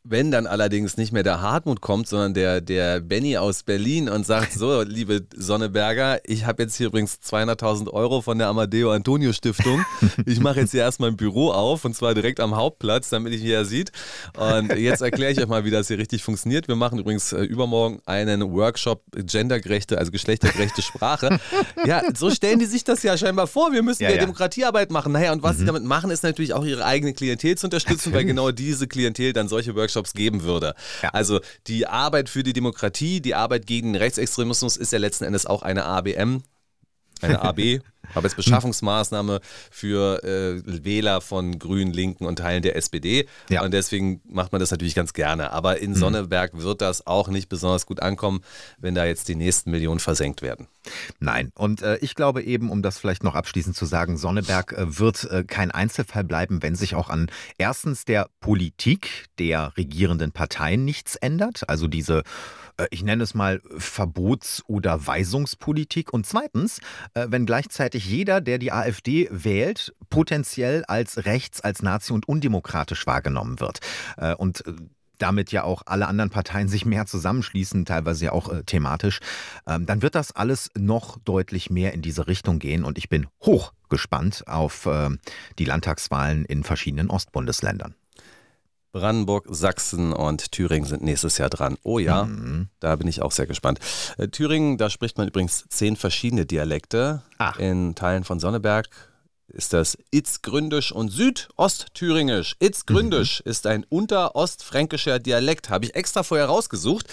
Wenn dann allerdings nicht mehr der Hartmut kommt, sondern der, der Benny aus Berlin und sagt, so, liebe Sonneberger, ich habe jetzt hier übrigens 200.000 Euro von der Amadeo Antonio Stiftung. Ich mache jetzt hier erstmal ein Büro auf und zwar direkt am Hauptplatz, damit ich hier sieht. Und jetzt erkläre ich euch mal, wie das hier richtig funktioniert. Wir machen übrigens äh, übermorgen einen Workshop gendergerechte, also geschlechtergerechte Sprache. Ja, so stellen die sich das ja scheinbar vor. Wir müssen ja, ja. Demokratiearbeit machen. Naja, und was mhm. sie damit machen, ist natürlich auch ihre eigene Klientel zu unterstützen, weil genau diese Klientel dann solche Workshops Workshops geben würde. Ja. Also die Arbeit für die Demokratie, die Arbeit gegen Rechtsextremismus ist ja letzten Endes auch eine ABM, eine AB. Aber als Beschaffungsmaßnahme für äh, Wähler von Grünen, Linken und Teilen der SPD. Ja. Und deswegen macht man das natürlich ganz gerne. Aber in Sonneberg wird das auch nicht besonders gut ankommen, wenn da jetzt die nächsten Millionen versenkt werden. Nein, und äh, ich glaube eben, um das vielleicht noch abschließend zu sagen, Sonneberg äh, wird äh, kein Einzelfall bleiben, wenn sich auch an erstens der Politik der regierenden Parteien nichts ändert, also diese ich nenne es mal Verbots- oder Weisungspolitik. Und zweitens, äh, wenn gleichzeitig jeder, der die AfD wählt, potenziell als rechts, als Nazi und undemokratisch wahrgenommen wird. Äh, Und äh, damit ja auch alle anderen Parteien sich mehr zusammenschließen, teilweise ja auch äh, thematisch, ähm, dann wird das alles noch deutlich mehr in diese Richtung gehen. Und ich bin hoch gespannt auf ähm, die Landtagswahlen in verschiedenen Ostbundesländern. Brandenburg, Sachsen und Thüringen sind nächstes Jahr dran. Oh ja, Mhm. da bin ich auch sehr gespannt. Äh, Thüringen, da spricht man übrigens zehn verschiedene Dialekte. Ach. In Teilen von Sonneberg ist das Itzgründisch und Südostthüringisch. Mhm. Itzgründisch ist ein unterostfränkischer Dialekt, habe ich extra vorher rausgesucht,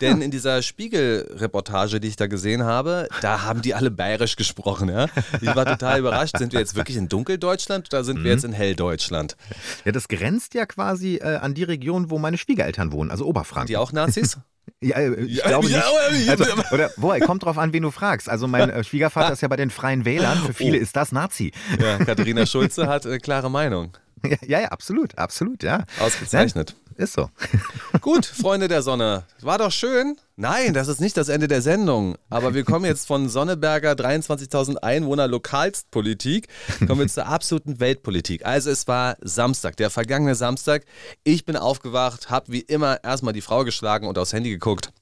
denn in dieser Spiegel-Reportage, die ich da gesehen habe, da haben die alle bayerisch gesprochen. Ja? Ich war total überrascht. Sind wir jetzt wirklich in Dunkeldeutschland oder sind wir jetzt in Helldeutschland? Ja, das grenzt ja quasi äh, an die Region, wo meine Schwiegereltern wohnen, also Oberfranken. Die auch Nazis? Ja, äh, ich Ja, glaube ja, nicht. Also, oder, woher, kommt drauf an, wen du fragst. Also mein äh, Schwiegervater ist ja bei den Freien Wählern. Für viele Oh. ist das Nazi. Ja, Katharina Schulze hat eine klare Meinung. Ja, ja, absolut, absolut, ja. Ausgezeichnet. Ist so. Gut, Freunde der Sonne. War doch schön. Nein, das ist nicht das Ende der Sendung. Aber wir kommen jetzt von Sonneberger 23.000 Einwohner Lokalpolitik, kommen wir zur absoluten Weltpolitik. Also es war Samstag, der vergangene Samstag. Ich bin aufgewacht, habe wie immer erstmal die Frau geschlagen und aufs Handy geguckt.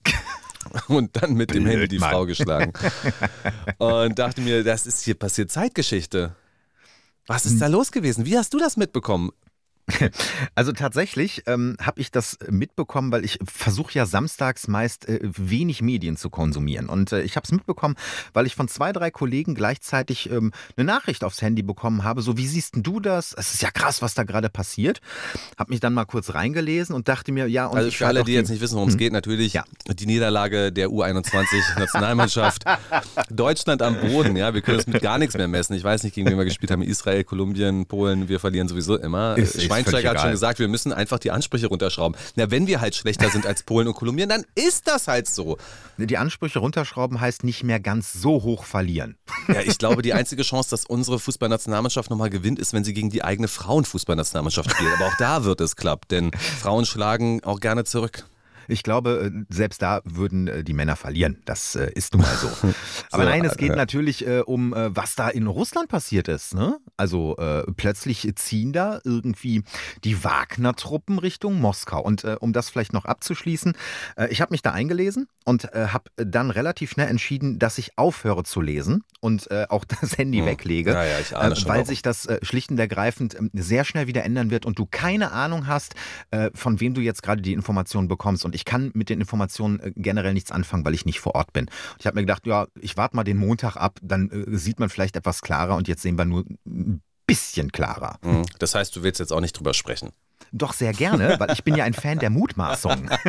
Und dann mit dem Blöd, Handy die Mann. Frau geschlagen. Und dachte mir, das ist hier passiert Zeitgeschichte. Was ist da los gewesen? Wie hast du das mitbekommen? Also tatsächlich ähm, habe ich das mitbekommen, weil ich versuche ja samstags meist äh, wenig Medien zu konsumieren. Und äh, ich habe es mitbekommen, weil ich von zwei, drei Kollegen gleichzeitig ähm, eine Nachricht aufs Handy bekommen habe. So, wie siehst denn du das? Es ist ja krass, was da gerade passiert. Habe mich dann mal kurz reingelesen und dachte mir, ja, und Also ich für alle, auch die jetzt nicht wissen, worum es geht, natürlich Ja. die Niederlage der U21-Nationalmannschaft. Deutschland am Boden, ja, wir können es mit gar nichts mehr messen. Ich weiß nicht, gegen wen wir gespielt haben. Israel, Kolumbien, Polen, wir verlieren sowieso immer. Ist Schweinsteiger hat schon gesagt, wir müssen einfach die Ansprüche runterschrauben. Na, wenn wir halt schlechter sind als Polen und Kolumbien, dann ist das halt so. Die Ansprüche runterschrauben heißt nicht mehr ganz so hoch verlieren. Ja, ich glaube, die einzige Chance, dass unsere Fußballnationalmannschaft nochmal gewinnt, ist, wenn sie gegen die eigene Frauenfußballnationalmannschaft spielt. Aber auch da wird es klappen, denn Frauen schlagen auch gerne zurück. Ich glaube, äh, selbst da würden äh, die Männer verlieren. Das äh, ist nun mal so. Aber So, nein, es geht ja. natürlich um, was da in Russland passiert ist. Ne? Also äh, plötzlich ziehen da irgendwie die Wagner-Truppen Richtung Moskau. Und äh, um das vielleicht noch abzuschließen, äh, ich habe mich da eingelesen und habe dann relativ schnell entschieden, dass ich aufhöre zu lesen und auch das Handy Hm. weglege. Ja, ja, weil warum. sich das schlicht und ergreifend ähm, sehr schnell wieder ändern wird und du keine Ahnung hast, von wem du jetzt gerade die Informationen bekommst. Und ich kann mit den Informationen äh, generell nichts anfangen, weil ich nicht vor Ort bin. Ich habe mir gedacht, ja, ich warte mal den Montag ab, dann äh, sieht man vielleicht etwas klarer und jetzt sehen wir nur ein bisschen klarer. Hm, Das heißt, du willst jetzt auch nicht drüber sprechen. Doch sehr gerne, weil ich bin ja ein Fan der Mutmaßung.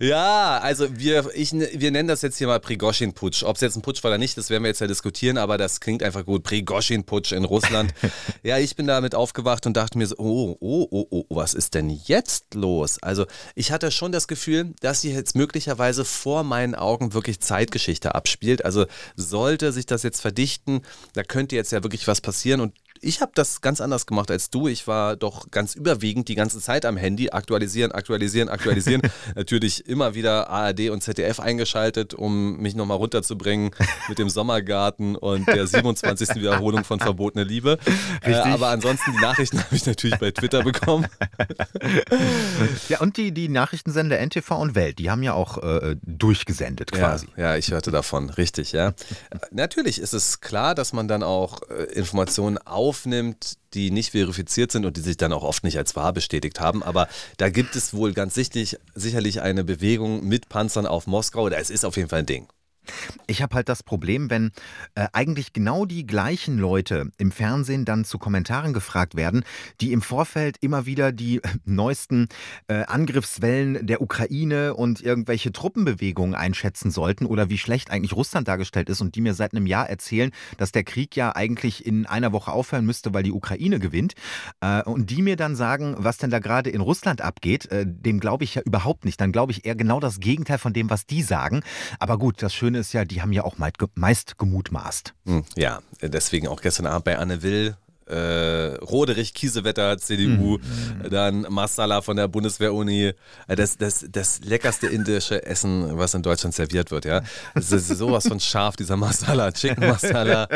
Ja, also wir, ich, wir nennen das jetzt hier mal Prigoschin-Putsch. Ob es jetzt ein Putsch war oder nicht, das werden wir jetzt ja diskutieren, aber das klingt einfach gut. Prigoschin-Putsch in Russland. ja, ich bin damit aufgewacht und dachte mir so, oh, oh, oh, oh, was ist denn jetzt los? Also ich hatte schon das Gefühl, dass sich jetzt möglicherweise vor meinen Augen wirklich Zeitgeschichte abspielt. Also sollte sich das jetzt verdichten, da könnte jetzt ja wirklich was passieren und ich habe das ganz anders gemacht als du. Ich war doch ganz überwiegend die ganze Zeit am Handy, aktualisieren, aktualisieren, aktualisieren. Natürlich immer wieder ARD und ZDF eingeschaltet, um mich nochmal runterzubringen mit dem Sommergarten und der 27. Wiederholung von Verbotene Liebe. Äh, aber ansonsten die Nachrichten habe ich natürlich bei Twitter bekommen. ja, und die, die Nachrichtensender NTV und Welt, die haben ja auch äh, durchgesendet quasi. Ja, ja, ich hörte davon, richtig, ja. Natürlich ist es klar, dass man dann auch äh, Informationen aufnimmt, die nicht verifiziert sind und die sich dann auch oft nicht als wahr bestätigt haben. Aber da gibt es wohl ganz sichtlich, sicherlich eine Bewegung mit Panzern auf Moskau. Es ist auf jeden Fall ein Ding. Ich habe halt das Problem, wenn äh, eigentlich genau die gleichen Leute im Fernsehen dann zu Kommentaren gefragt werden, die im Vorfeld immer wieder die neuesten äh, Angriffswellen der Ukraine und irgendwelche Truppenbewegungen einschätzen sollten oder wie schlecht eigentlich Russland dargestellt ist und die mir seit einem Jahr erzählen, dass der Krieg ja eigentlich in einer Woche aufhören müsste, weil die Ukraine gewinnt. Äh, und die mir dann sagen, was denn da gerade in Russland abgeht, äh, dem glaube ich ja überhaupt nicht. Dann glaube ich eher genau das Gegenteil von dem, was die sagen. Aber gut, das Schöne ist ja, die haben ja auch meist gemutmaßt. Hm, ja, deswegen auch gestern Abend bei Anne Will äh, Roderich Kiesewetter, CDU, mhm. dann Masala von der Bundeswehr-Uni. Äh, das, das, das leckerste indische Essen, was in Deutschland serviert wird, ja. Das ist sowas von scharf, dieser Masala, Chicken Masala.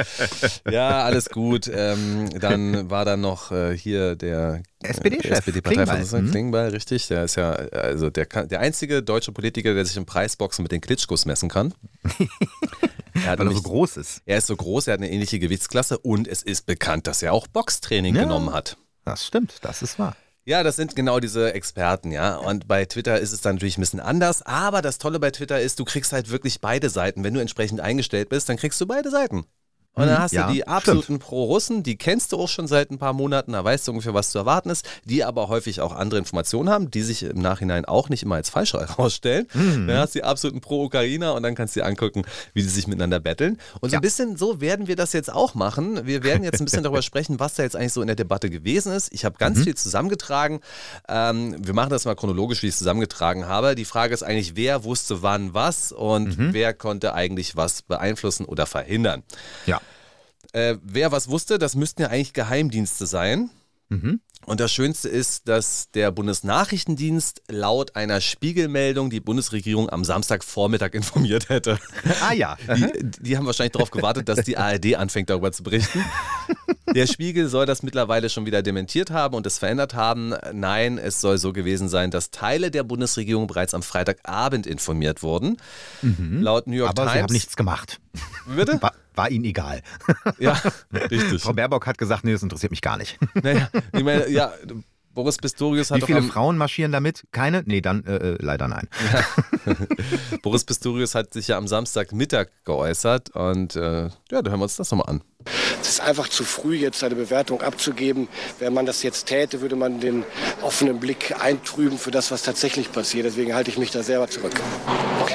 Ja, alles gut. Ähm, dann war da noch äh, hier der SPD-Chef. SPD-Parteivorsitzende mhm. Klingbeil, richtig. Der ist ja also der, der einzige deutsche Politiker, der sich im Preisboxen mit den Klitschkos messen kann. Er Weil er so groß ist. Er ist so groß, er hat eine ähnliche Gewichtsklasse und es ist bekannt, dass er auch Boxtraining ja, genommen hat. Das stimmt, das ist wahr. Ja, das sind genau diese Experten, ja. Und bei Twitter ist es dann natürlich ein bisschen anders. Aber das Tolle bei Twitter ist, du kriegst halt wirklich beide Seiten. Wenn du entsprechend eingestellt bist, dann kriegst du beide Seiten. Und dann mhm. hast ja, du die absoluten Pro-Russen, die kennst du auch schon seit ein paar Monaten, da weißt du ungefähr, was zu erwarten ist, die aber häufig auch andere Informationen haben, die sich im Nachhinein auch nicht immer als falsch herausstellen. Mhm. Dann hast du die absoluten Pro-Ukrainer und dann kannst du dir angucken, wie die sich miteinander betteln. Und so ja. ein bisschen so werden wir das jetzt auch machen. Wir werden jetzt ein bisschen darüber sprechen, was da jetzt eigentlich so in der Debatte gewesen ist. Ich habe ganz mhm. viel zusammengetragen. Ähm, wir machen das mal chronologisch, wie ich es zusammengetragen habe. Die Frage ist eigentlich, wer wusste wann was und mhm. wer konnte eigentlich was beeinflussen oder verhindern. Ja. Äh, wer was wusste, das müssten ja eigentlich Geheimdienste sein. Mhm. Und das Schönste ist, dass der Bundesnachrichtendienst laut einer Spiegelmeldung die Bundesregierung am Samstagvormittag informiert hätte. Ah ja. Die, die haben wahrscheinlich darauf gewartet, dass die ARD anfängt darüber zu berichten. Der Spiegel soll das mittlerweile schon wieder dementiert haben und es verändert haben. Nein, es soll so gewesen sein, dass Teile der Bundesregierung bereits am Freitagabend informiert wurden. Mhm. Laut New York Aber Times. Aber sie haben nichts gemacht. Bitte? War, ihnen egal. Ja, richtig. Frau Baerbock hat gesagt, nee, das interessiert mich gar nicht. Naja, ich meine, ja, Boris Pistorius hat Wie viele Frauen marschieren damit? Keine? Nee, dann äh, äh leider nein. Ja. Boris Pistorius hat sich ja am Samstagmittag geäußert und äh, ja, da hören wir uns das nochmal an. Es ist einfach zu früh, jetzt eine Bewertung abzugeben. Wenn man das jetzt täte, würde man den offenen Blick eintrüben für das, was tatsächlich passiert. Deswegen halte ich mich da selber zurück.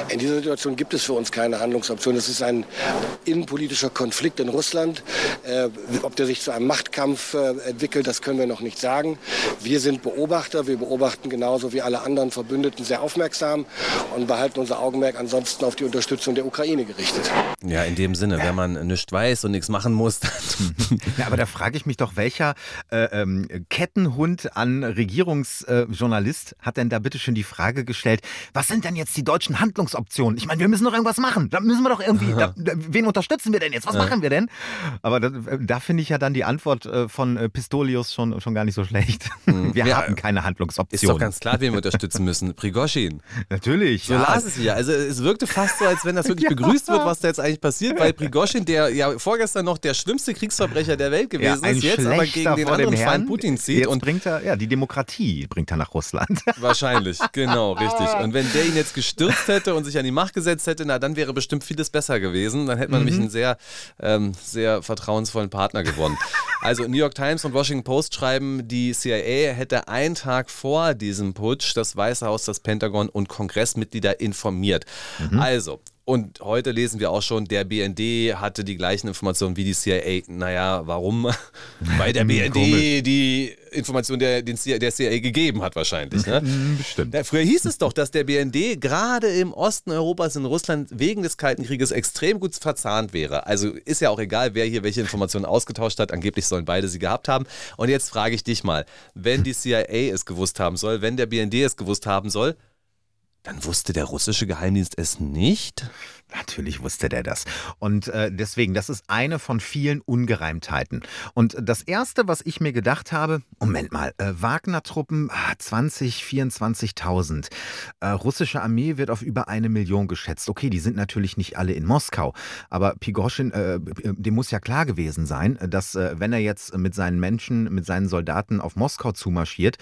In dieser Situation gibt es für uns keine Handlungsoption. Es ist ein innenpolitischer Konflikt in Russland. Äh, ob der sich zu einem Machtkampf äh, entwickelt, das können wir noch nicht sagen. Wir sind Beobachter. Wir beobachten genauso wie alle anderen Verbündeten sehr aufmerksam und behalten unser Augenmerk ansonsten auf die Unterstützung der Ukraine gerichtet. Ja, in dem Sinne, wenn man nichts weiß und nichts machen muss. ja, aber da frage ich mich doch, welcher äh, ähm, Kettenhund an Regierungsjournalist äh, hat denn da bitte schon die Frage gestellt, was sind denn jetzt die deutschen Handlungsoptionen? Ich meine, wir müssen doch irgendwas machen. Da müssen wir doch irgendwie, da, wen unterstützen wir denn jetzt? Was machen wir denn? Aber da, da finde ich ja dann die Antwort äh, von äh, Pistolius schon, schon gar nicht so schlecht. Mhm. Wir ja, haben keine Handlungsoption. Ist doch ganz klar, wen wir unterstützen müssen. Prigoschin. Natürlich. So ja. las es ja. Also es wirkte fast so, als wenn das wirklich ja. begrüßt wird, was da jetzt eigentlich passiert, weil Prigoschin, der ja vorgestern noch der schlimmste Kriegsverbrecher der Welt gewesen ja, ist, jetzt aber gegen den anderen Feind Putin zieht. Jetzt und bringt er, ja, die Demokratie bringt er nach Russland. Wahrscheinlich, genau, richtig. Und wenn der ihn jetzt gestürzt hätte und sich an die Macht gesetzt hätte, na, dann wäre bestimmt vieles besser gewesen. Dann hätte man mhm. nämlich einen sehr, ähm, sehr vertrauensvollen Partner gewonnen. Also New York Times und Washington Post schreiben, die CIA hätte einen Tag vor diesem Putsch das Weiße Haus, das Pentagon und Kongressmitglieder informiert. Mhm. Also, und heute lesen wir auch schon, der BND hatte die gleichen Informationen wie die CIA. Naja, warum? Weil der BND die Information der, den CIA, der CIA gegeben hat wahrscheinlich. Ne? Bestimmt. früher hieß es doch, dass der BND gerade im Osten Europas in Russland wegen des Kalten Krieges extrem gut verzahnt wäre. Also ist ja auch egal, wer hier welche Informationen ausgetauscht hat. Angeblich sollen beide sie gehabt haben. Und jetzt frage ich dich mal, wenn die CIA es gewusst haben soll, wenn der BND es gewusst haben soll, dann wusste der russische Geheimdienst es nicht? Natürlich wusste der das. Und äh, deswegen, das ist eine von vielen Ungereimtheiten. Und das Erste, was ich mir gedacht habe, Moment mal, äh, Wagner-Truppen, ah, 20, 24.000. Äh, russische Armee wird auf über eine Million geschätzt. Okay, die sind natürlich nicht alle in Moskau. Aber Pigoschin, äh, dem muss ja klar gewesen sein, dass äh, wenn er jetzt mit seinen Menschen, mit seinen Soldaten auf Moskau zumarschiert,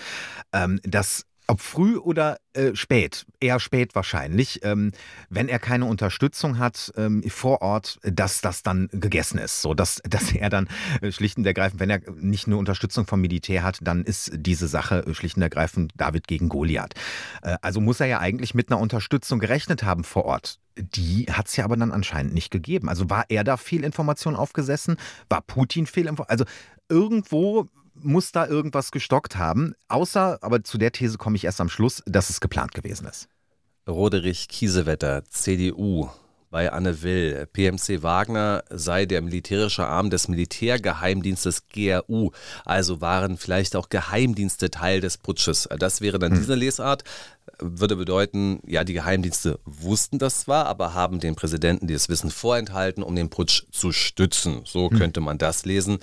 ähm, dass Ob früh oder äh, spät, eher spät wahrscheinlich, ähm, wenn er keine Unterstützung hat ähm, vor Ort, dass das dann gegessen ist. So, dass, dass er dann äh, schlicht und ergreifend, wenn er nicht eine Unterstützung vom Militär hat, dann ist diese Sache äh, schlicht und ergreifend David gegen Goliath. Äh, also muss er ja eigentlich mit einer Unterstützung gerechnet haben vor Ort. Die hat es ja aber dann anscheinend nicht gegeben. Also war er da viel Information aufgesessen? War Putin viel Information? Also irgendwo muss da irgendwas gestockt haben. Außer, aber zu der These komme ich erst am Schluss, dass es geplant gewesen ist. Roderich Kiesewetter, CDU, bei Anne Will. PMC Wagner sei der militärische Arm des Militärgeheimdienstes GRU. Also waren vielleicht auch Geheimdienste Teil des Putsches. Das wäre dann hm. diese Lesart. Würde bedeuten, ja, die Geheimdienste wussten das zwar, aber haben den Präsidenten dieses Wissen vorenthalten, um den Putsch zu stützen. So hm. könnte man das lesen.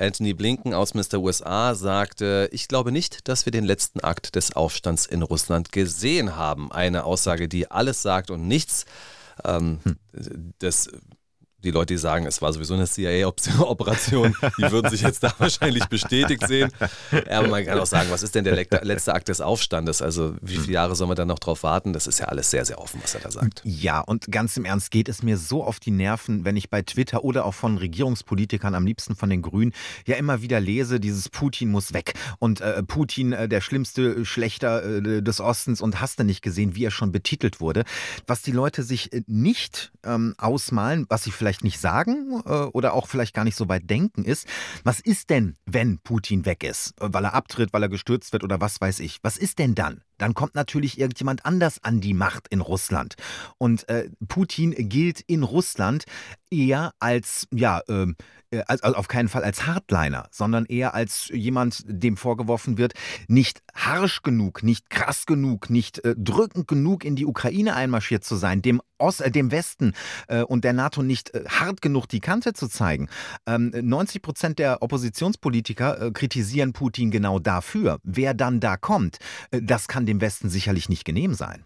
Anthony Blinken, Außenminister USA, sagte, ich glaube nicht, dass wir den letzten Akt des Aufstands in Russland gesehen haben. Eine Aussage, die alles sagt und nichts. Ähm, hm. Das die Leute, die sagen, es war sowieso eine CIA-Operation, die würden sich jetzt da wahrscheinlich bestätigt sehen. Aber man kann auch sagen, was ist denn der letzte Akt des Aufstandes? Also wie viele Jahre soll man dann noch drauf warten? Das ist ja alles sehr, sehr offen, was er da sagt. Ja, und ganz im Ernst geht es mir so auf die Nerven, wenn ich bei Twitter oder auch von Regierungspolitikern, am liebsten von den Grünen, ja immer wieder lese, dieses Putin muss weg. Und äh, Putin, äh, der schlimmste Schlechter äh, des Ostens und hast du nicht gesehen, wie er schon betitelt wurde. Was die Leute sich äh, nicht ähm, ausmalen, was sie vielleicht vielleicht nicht sagen äh, oder auch vielleicht gar nicht so weit denken, ist, was ist denn, wenn Putin weg ist, weil er abtritt, weil er gestürzt wird oder was weiß ich? Was ist denn dann? Dann kommt natürlich irgendjemand anders an die Macht in Russland. Und äh, Putin gilt in Russland eher als, ja, ähm, äh, also auf keinen Fall als Hardliner, sondern eher als jemand, dem vorgeworfen wird, nicht harsch genug, nicht krass genug, nicht äh, drückend genug in die Ukraine einmarschiert zu sein, dem, Ost, äh, dem Westen äh, und der NATO nicht äh, hart genug die Kante zu zeigen. Ähm, 90 Prozent der Oppositionspolitiker äh, kritisieren Putin genau dafür. Wer dann da kommt, das kann dem Westen sicherlich nicht genehm sein.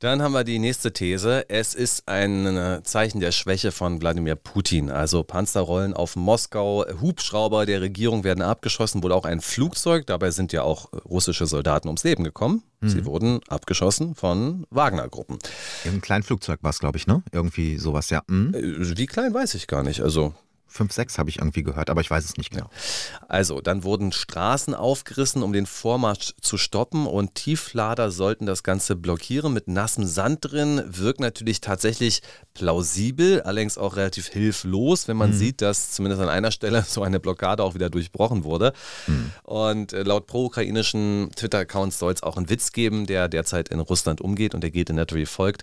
Dann haben wir die nächste These. Es ist ein äh, Zeichen der Schwäche von Wladimir Putin. Also Panzerrollen auf Moskau, Hubschrauber der Regierung werden abgeschossen, wohl auch ein Flugzeug. Dabei sind ja auch russische Soldaten ums Leben gekommen. Mhm. Sie wurden abgeschossen von Wagner-Gruppen. Ein kleines Flugzeug war es, glaube ich, ne? Irgendwie sowas, ja. Mhm. Äh, wie klein weiß ich gar nicht. Also 5, 6 habe ich irgendwie gehört, aber ich weiß es nicht genau. Also, dann wurden Straßen aufgerissen, um den Vormarsch zu stoppen und Tieflader sollten das Ganze blockieren mit nassem Sand drin. Wirkt natürlich tatsächlich plausibel, allerdings auch relativ hilflos, wenn man mhm. sieht, dass zumindest an einer Stelle so eine Blockade auch wieder durchbrochen wurde. Mhm. Und äh, laut pro-ukrainischen Twitter-Accounts soll es auch einen Witz geben, der derzeit in Russland umgeht und der geht in wie folgt.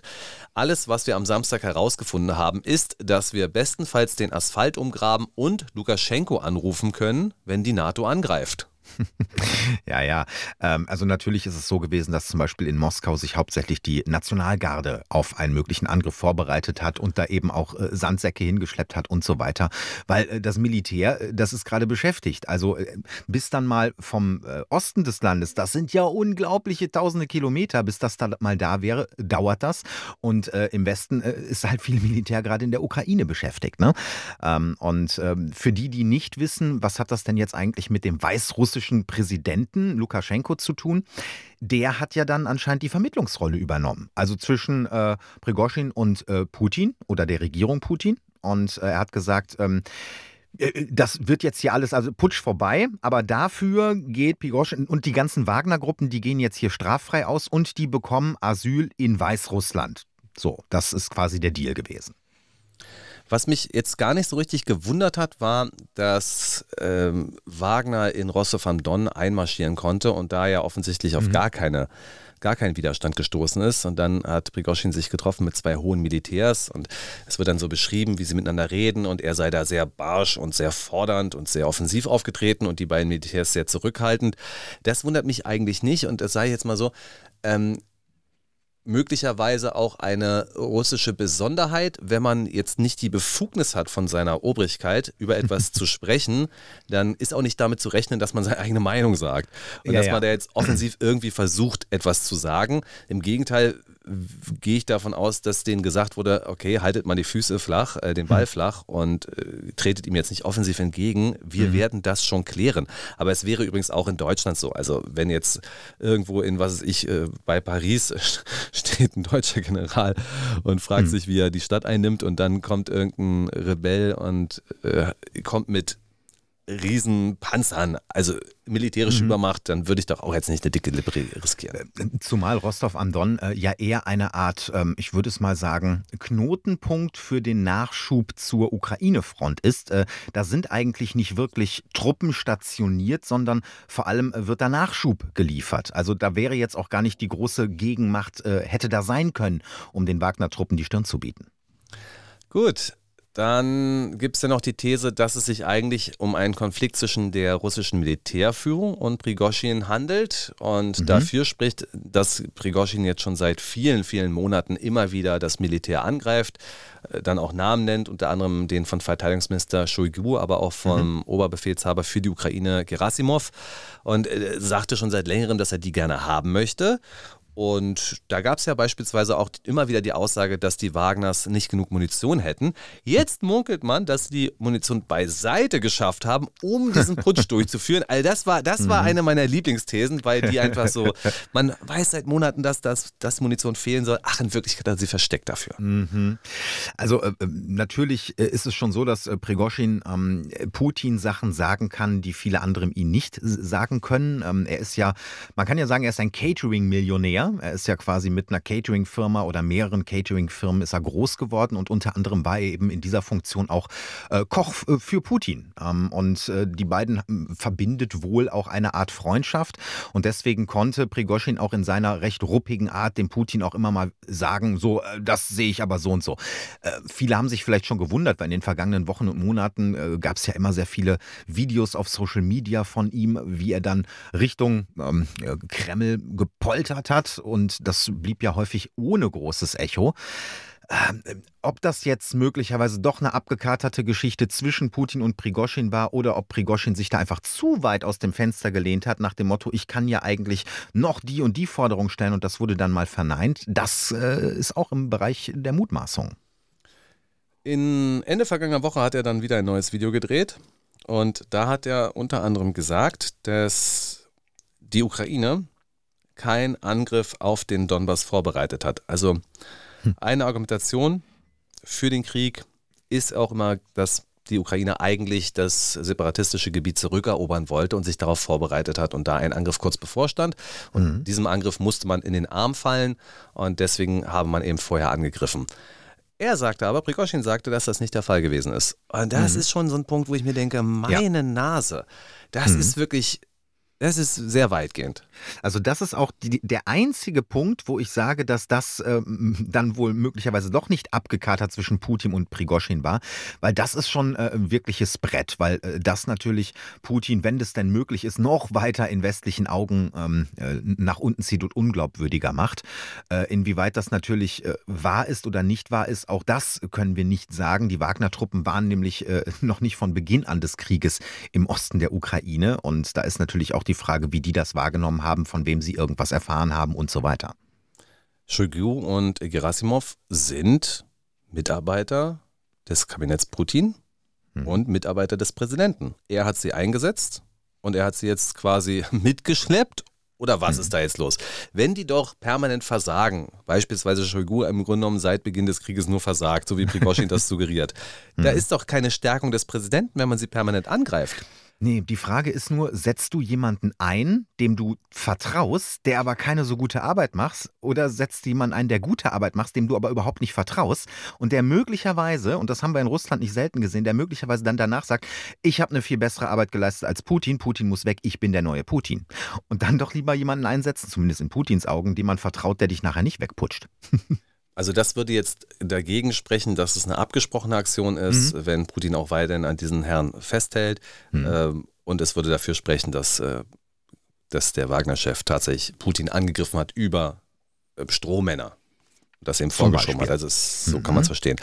Alles, was wir am Samstag herausgefunden haben, ist, dass wir bestenfalls den Asphalt umgraben und Lukaschenko anrufen können, wenn die NATO angreift. ja, ja. Ähm, also natürlich ist es so gewesen, dass zum Beispiel in Moskau sich hauptsächlich die Nationalgarde auf einen möglichen Angriff vorbereitet hat und da eben auch äh, Sandsäcke hingeschleppt hat und so weiter. Weil äh, das Militär, äh, das ist gerade beschäftigt. Also bis dann mal vom Osten des Landes, das sind ja unglaubliche tausende Kilometer, bis das da mal da wäre, dauert das. Und im Westen ist halt viel Militär gerade in der Ukraine beschäftigt. Ne? Ähm, und ähm, für die, die nicht wissen, was hat das denn jetzt eigentlich mit dem weißrussischen russischen Präsidenten Lukaschenko zu tun. Der hat ja dann anscheinend die Vermittlungsrolle übernommen. Also zwischen äh, Prigozhin und äh, Putin oder der Regierung Putin. Und äh, er hat gesagt, ähm, äh, das wird jetzt hier alles, also Putsch vorbei, aber dafür geht Prigozhin und die ganzen Wagner-Gruppen, die gehen jetzt hier straffrei aus und die bekommen Asyl in Weißrussland. So, das ist quasi der Deal gewesen. Was mich jetzt gar nicht so richtig gewundert hat, war, dass ähm, Wagner in Rosse van Don einmarschieren konnte und da ja offensichtlich auf mhm. gar keine gar keinen Widerstand gestoßen ist. Und dann hat Prigozhin sich getroffen mit zwei hohen Militärs und es wird dann so beschrieben, wie sie miteinander reden und er sei da sehr barsch und sehr fordernd und sehr offensiv aufgetreten und die beiden Militärs sehr zurückhaltend. Das wundert mich eigentlich nicht und es sei jetzt mal so, ähm, möglicherweise auch eine russische Besonderheit, wenn man jetzt nicht die Befugnis hat von seiner Obrigkeit, über etwas zu sprechen, dann ist auch nicht damit zu rechnen, dass man seine eigene Meinung sagt. Und ja, dass ja. man da jetzt offensiv irgendwie versucht, etwas zu sagen. Im Gegenteil, gehe ich davon aus, dass denen gesagt wurde, okay, haltet mal die Füße flach, äh, den Ball hm. flach und äh, tretet ihm jetzt nicht offensiv entgegen. Wir mhm. werden das schon klären. Aber es wäre übrigens auch in Deutschland so. Also wenn jetzt irgendwo in, was weiß ich, äh, bei Paris steht ein deutscher General und fragt mhm. sich, wie er die Stadt einnimmt und dann kommt irgendein Rebell und äh, kommt mit Riesenpanzern, also militärische mhm. Übermacht, dann würde ich doch auch jetzt nicht eine dicke Lippe riskieren. Äh, zumal Rostov am Don äh, ja eher eine Art, ähm, ich würde es mal sagen, Knotenpunkt für den Nachschub zur Ukraine-Front ist. Äh, da sind eigentlich nicht wirklich Truppen stationiert, sondern vor allem wird da Nachschub geliefert. Also da wäre jetzt auch gar nicht die große Gegenmacht, äh, hätte da sein können, um den Wagner-Truppen die Stirn zu bieten. Gut, dann gibt es ja noch die These, dass es sich eigentlich um einen Konflikt zwischen der russischen Militärführung und Prigoschin handelt. Und mhm. dafür spricht, dass Prigoschin jetzt schon seit vielen, vielen Monaten immer wieder das Militär angreift, äh, dann auch Namen nennt, unter anderem den von Verteidigungsminister Shoigu, aber auch vom mhm. Oberbefehlshaber für die Ukraine Gerasimov. Und äh, sagte schon seit längerem, dass er die gerne haben möchte. Und da gab es ja beispielsweise auch immer wieder die Aussage, dass die Wagners nicht genug Munition hätten. Jetzt munkelt man, dass sie die Munition beiseite geschafft haben, um diesen Putsch durchzuführen. Also das war, das war mhm. eine meiner Lieblingsthesen, weil die einfach so, man weiß seit Monaten, dass, das, dass Munition fehlen soll. Ach, in Wirklichkeit hat sie versteckt dafür. Mhm. Also äh, äh natürlich äh, ist es schon so, dass äh, Prigoschin ähm, Putin Sachen sagen kann, die viele andere ihm nicht sagen können. Ähm, er ist ja, man kann ja sagen, er ist ein Catering-Millionär. Er ist ja quasi mit einer Catering-Firma oder mehreren Catering-Firmen ist er groß geworden und unter anderem war er eben in dieser Funktion auch äh, Koch äh, für Putin. Ähm, und äh, die beiden hm, verbindet wohl auch eine Art Freundschaft und deswegen konnte Prigoschin auch in seiner recht ruppigen Art dem Putin auch immer mal sagen, so, äh, das sehe ich aber so und so. Äh, viele haben sich vielleicht schon gewundert, weil in den vergangenen Wochen und Monaten äh, gab es ja immer sehr viele Videos auf Social Media von ihm, wie er dann Richtung ähm, Kreml gepoltert hat und das blieb ja häufig ohne großes Echo. Ähm, ob das jetzt möglicherweise doch eine abgekaterte Geschichte zwischen Putin und Prigoschin war oder ob Prigoschin sich da einfach zu weit aus dem Fenster gelehnt hat nach dem Motto, ich kann ja eigentlich noch die und die Forderung stellen und das wurde dann mal verneint, das äh, ist auch im Bereich der Mutmaßung. In Ende vergangener Woche hat er dann wieder ein neues Video gedreht und da hat er unter anderem gesagt, dass die Ukraine kein Angriff auf den Donbass vorbereitet hat. Also hm. eine Argumentation für den Krieg ist auch immer, dass die Ukraine eigentlich das separatistische Gebiet zurückerobern wollte und sich darauf vorbereitet hat und da ein Angriff kurz bevorstand. Und mhm. diesem Angriff musste man in den Arm fallen und deswegen habe man eben vorher angegriffen. Er sagte aber, Prikoschin sagte, dass das nicht der Fall gewesen ist. Und das mhm. ist schon so ein Punkt, wo ich mir denke, meine ja. Nase, das mhm. ist wirklich das ist sehr weitgehend. Also das ist auch die, der einzige Punkt, wo ich sage, dass das ähm, dann wohl möglicherweise doch nicht abgekatert zwischen Putin und Prigoschin war, weil das ist schon äh, ein wirkliches Brett, weil äh, das natürlich Putin, wenn das denn möglich ist, noch weiter in westlichen Augen ähm, äh, nach unten zieht und unglaubwürdiger macht. Äh, inwieweit das natürlich äh, wahr ist oder nicht wahr ist, auch das können wir nicht sagen. Die Wagner-Truppen waren nämlich äh, noch nicht von Beginn an des Krieges im Osten der Ukraine und da ist natürlich auch die die Frage, wie die das wahrgenommen haben, von wem sie irgendwas erfahren haben und so weiter. Shoigu und Gerasimov sind Mitarbeiter des Kabinetts Putin hm. und Mitarbeiter des Präsidenten. Er hat sie eingesetzt und er hat sie jetzt quasi mitgeschleppt oder was hm. ist da jetzt los? Wenn die doch permanent versagen, beispielsweise Shoigu im Grunde genommen seit Beginn des Krieges nur versagt, so wie Prigozhin das suggeriert, da hm. ist doch keine Stärkung des Präsidenten, wenn man sie permanent angreift. Nee, die Frage ist nur, setzt du jemanden ein, dem du vertraust, der aber keine so gute Arbeit macht, oder setzt du jemanden ein, der gute Arbeit macht, dem du aber überhaupt nicht vertraust und der möglicherweise, und das haben wir in Russland nicht selten gesehen, der möglicherweise dann danach sagt, ich habe eine viel bessere Arbeit geleistet als Putin, Putin muss weg, ich bin der neue Putin. Und dann doch lieber jemanden einsetzen, zumindest in Putins Augen, dem man vertraut, der dich nachher nicht wegputscht. Also das würde jetzt dagegen sprechen, dass es eine abgesprochene Aktion ist, mhm. wenn Putin auch weiterhin an diesen Herrn festhält. Mhm. Ähm, und es würde dafür sprechen, dass, äh, dass der Wagner-Chef tatsächlich Putin angegriffen hat über äh, Strohmänner. Das eben vorgeschoben hat. Also es, so mhm. kann man es verstehen.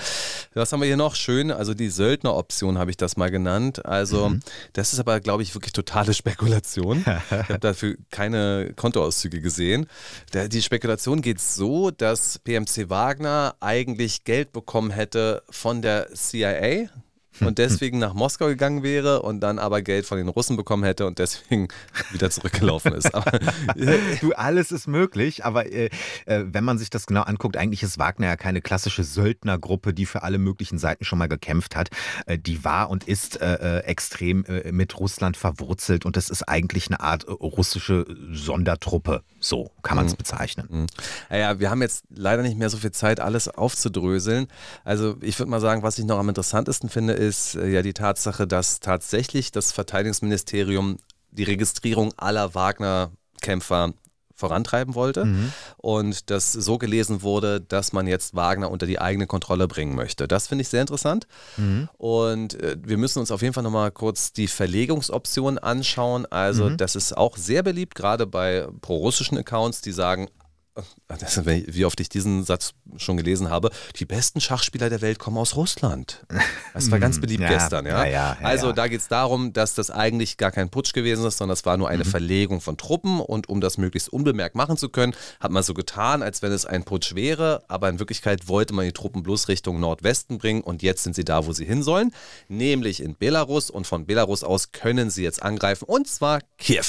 Was haben wir hier noch? Schön, also die Söldneroption habe ich das mal genannt. Also mhm. das ist aber, glaube ich, wirklich totale Spekulation. ich habe dafür keine Kontoauszüge gesehen. die Spekulation geht so, dass PMC Wagner eigentlich Geld bekommen hätte von der CIA, und deswegen nach Moskau gegangen wäre und dann aber Geld von den Russen bekommen hätte und deswegen wieder zurückgelaufen ist. Aber, du, alles ist möglich, aber äh, äh, wenn man sich das genau anguckt, eigentlich ist Wagner ja keine klassische Söldnergruppe, die für alle möglichen Seiten schon mal gekämpft hat. Äh, die war und ist äh, äh extrem äh, mit Russland verwurzelt und das ist eigentlich eine Art russische Sondertruppe. So kann man es mhm. bezeichnen. Mhm. Naja, wir haben jetzt leider nicht mehr so viel Zeit, alles aufzudröseln. Also ich würde mal sagen, was ich noch am interessantesten finde, ist äh, ja die Tatsache, dass tatsächlich das Verteidigungsministerium die Registrierung aller Wagner-Kämpfer vorantreiben wollte mhm. und das so gelesen wurde, dass man jetzt Wagner unter die eigene Kontrolle bringen möchte. Das finde ich sehr interessant mhm. und äh, wir müssen uns auf jeden Fall nochmal kurz die Verlegungsoption anschauen. Also mhm. das ist auch sehr beliebt, gerade bei pro-russischen Accounts, die sagen, das, wie oft ich diesen Satz schon gelesen habe, die besten Schachspieler der Welt kommen aus Russland. Das war ganz beliebt ja, gestern, ja. ja, ja also da geht es darum, dass das eigentlich gar kein Putsch gewesen ist, sondern es war nur eine mhm. Verlegung von Truppen und um das möglichst unbemerkt machen zu können, hat man so getan, als wenn es ein Putsch wäre, aber in Wirklichkeit wollte man die Truppen bloß Richtung Nordwesten bringen und jetzt sind sie da, wo sie hin sollen, nämlich in Belarus und von Belarus aus können sie jetzt angreifen und zwar Kiew.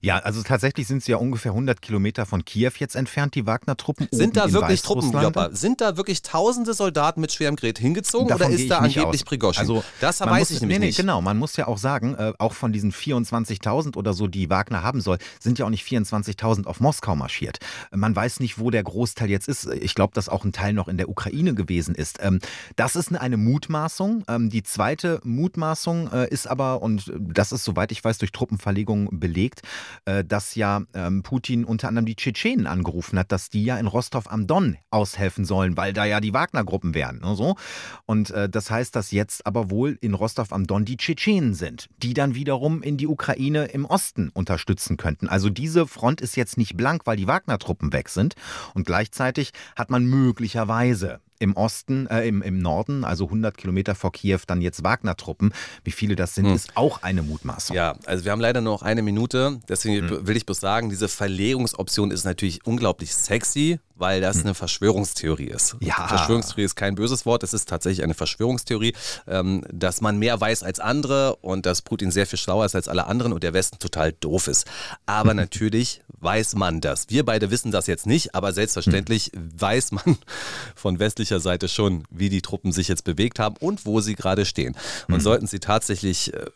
Ja, also tatsächlich sind sie ja ungefähr 100 Kilometer von Kiew jetzt entfernt, die Wagner-Truppen. Sind da wirklich Truppen, Joppa, sind da wirklich tausende Soldaten mit schwerem Gerät hingezogen Davon oder ist da angeblich Prigoschin? Also, das weiß muss, ich nämlich nee, nee, nicht. Genau, man muss ja auch sagen, äh, auch von diesen 24.000 oder so, die Wagner haben soll, sind ja auch nicht 24.000 auf Moskau marschiert. Man weiß nicht, wo der Großteil jetzt ist. Ich glaube, dass auch ein Teil noch in der Ukraine gewesen ist. Ähm, das ist eine Mutmaßung. Ähm, die zweite Mutmaßung äh, ist aber, und das ist, soweit ich weiß, durch Truppenverlegung belegt, dass ja ähm, Putin unter anderem die Tschetschenen angerufen hat, dass die ja in Rostov am Don aushelfen sollen, weil da ja die Wagner-Gruppen wären. Ne, so. Und äh, das heißt, dass jetzt aber wohl in Rostov am Don die Tschetschenen sind, die dann wiederum in die Ukraine im Osten unterstützen könnten. Also diese Front ist jetzt nicht blank, weil die Wagner-Truppen weg sind. Und gleichzeitig hat man möglicherweise im Osten, äh, im, im Norden, also 100 Kilometer vor Kiew, dann jetzt Wagner-Truppen. Wie viele das sind, hm. ist auch eine Mutmaßung. Ja, also wir haben leider nur noch eine Minute. Deswegen hm. will ich bloß sagen, diese Verlegungsoption ist natürlich unglaublich sexy, weil das hm. eine Verschwörungstheorie ist. Ja. Verschwörungstheorie ist kein böses Wort, es ist tatsächlich eine Verschwörungstheorie, ähm, dass man mehr weiß als andere und dass Putin sehr viel schlauer ist als alle anderen und der Westen total doof ist. Aber natürlich weiß man das. Wir beide wissen das jetzt nicht, aber selbstverständlich weiß man von westlicher Seite schon, wie die Truppen sich jetzt bewegt haben und wo sie gerade stehen. Und mhm. sollten sie tatsächlich äh,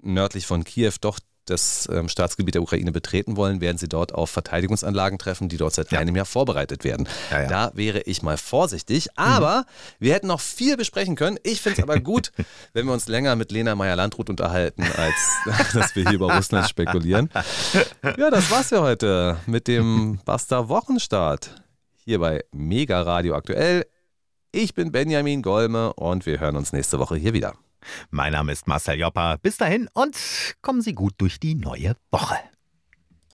nördlich von Kiew doch das ähm, Staatsgebiet der Ukraine betreten wollen, werden sie dort auf Verteidigungsanlagen treffen, die dort seit ja. einem Jahr vorbereitet werden. Ja, ja. Da wäre ich mal vorsichtig. Aber mhm. wir hätten noch viel besprechen können. Ich finde es aber gut, wenn wir uns länger mit Lena Meyer-Landrut unterhalten, als dass wir hier über Russland spekulieren. Ja, das war's ja heute mit dem Basta Wochenstart hier bei Mega Radio aktuell. Ich bin Benjamin Golme und wir hören uns nächste Woche hier wieder. Mein Name ist Marcel Joppa. Bis dahin und kommen Sie gut durch die neue Woche.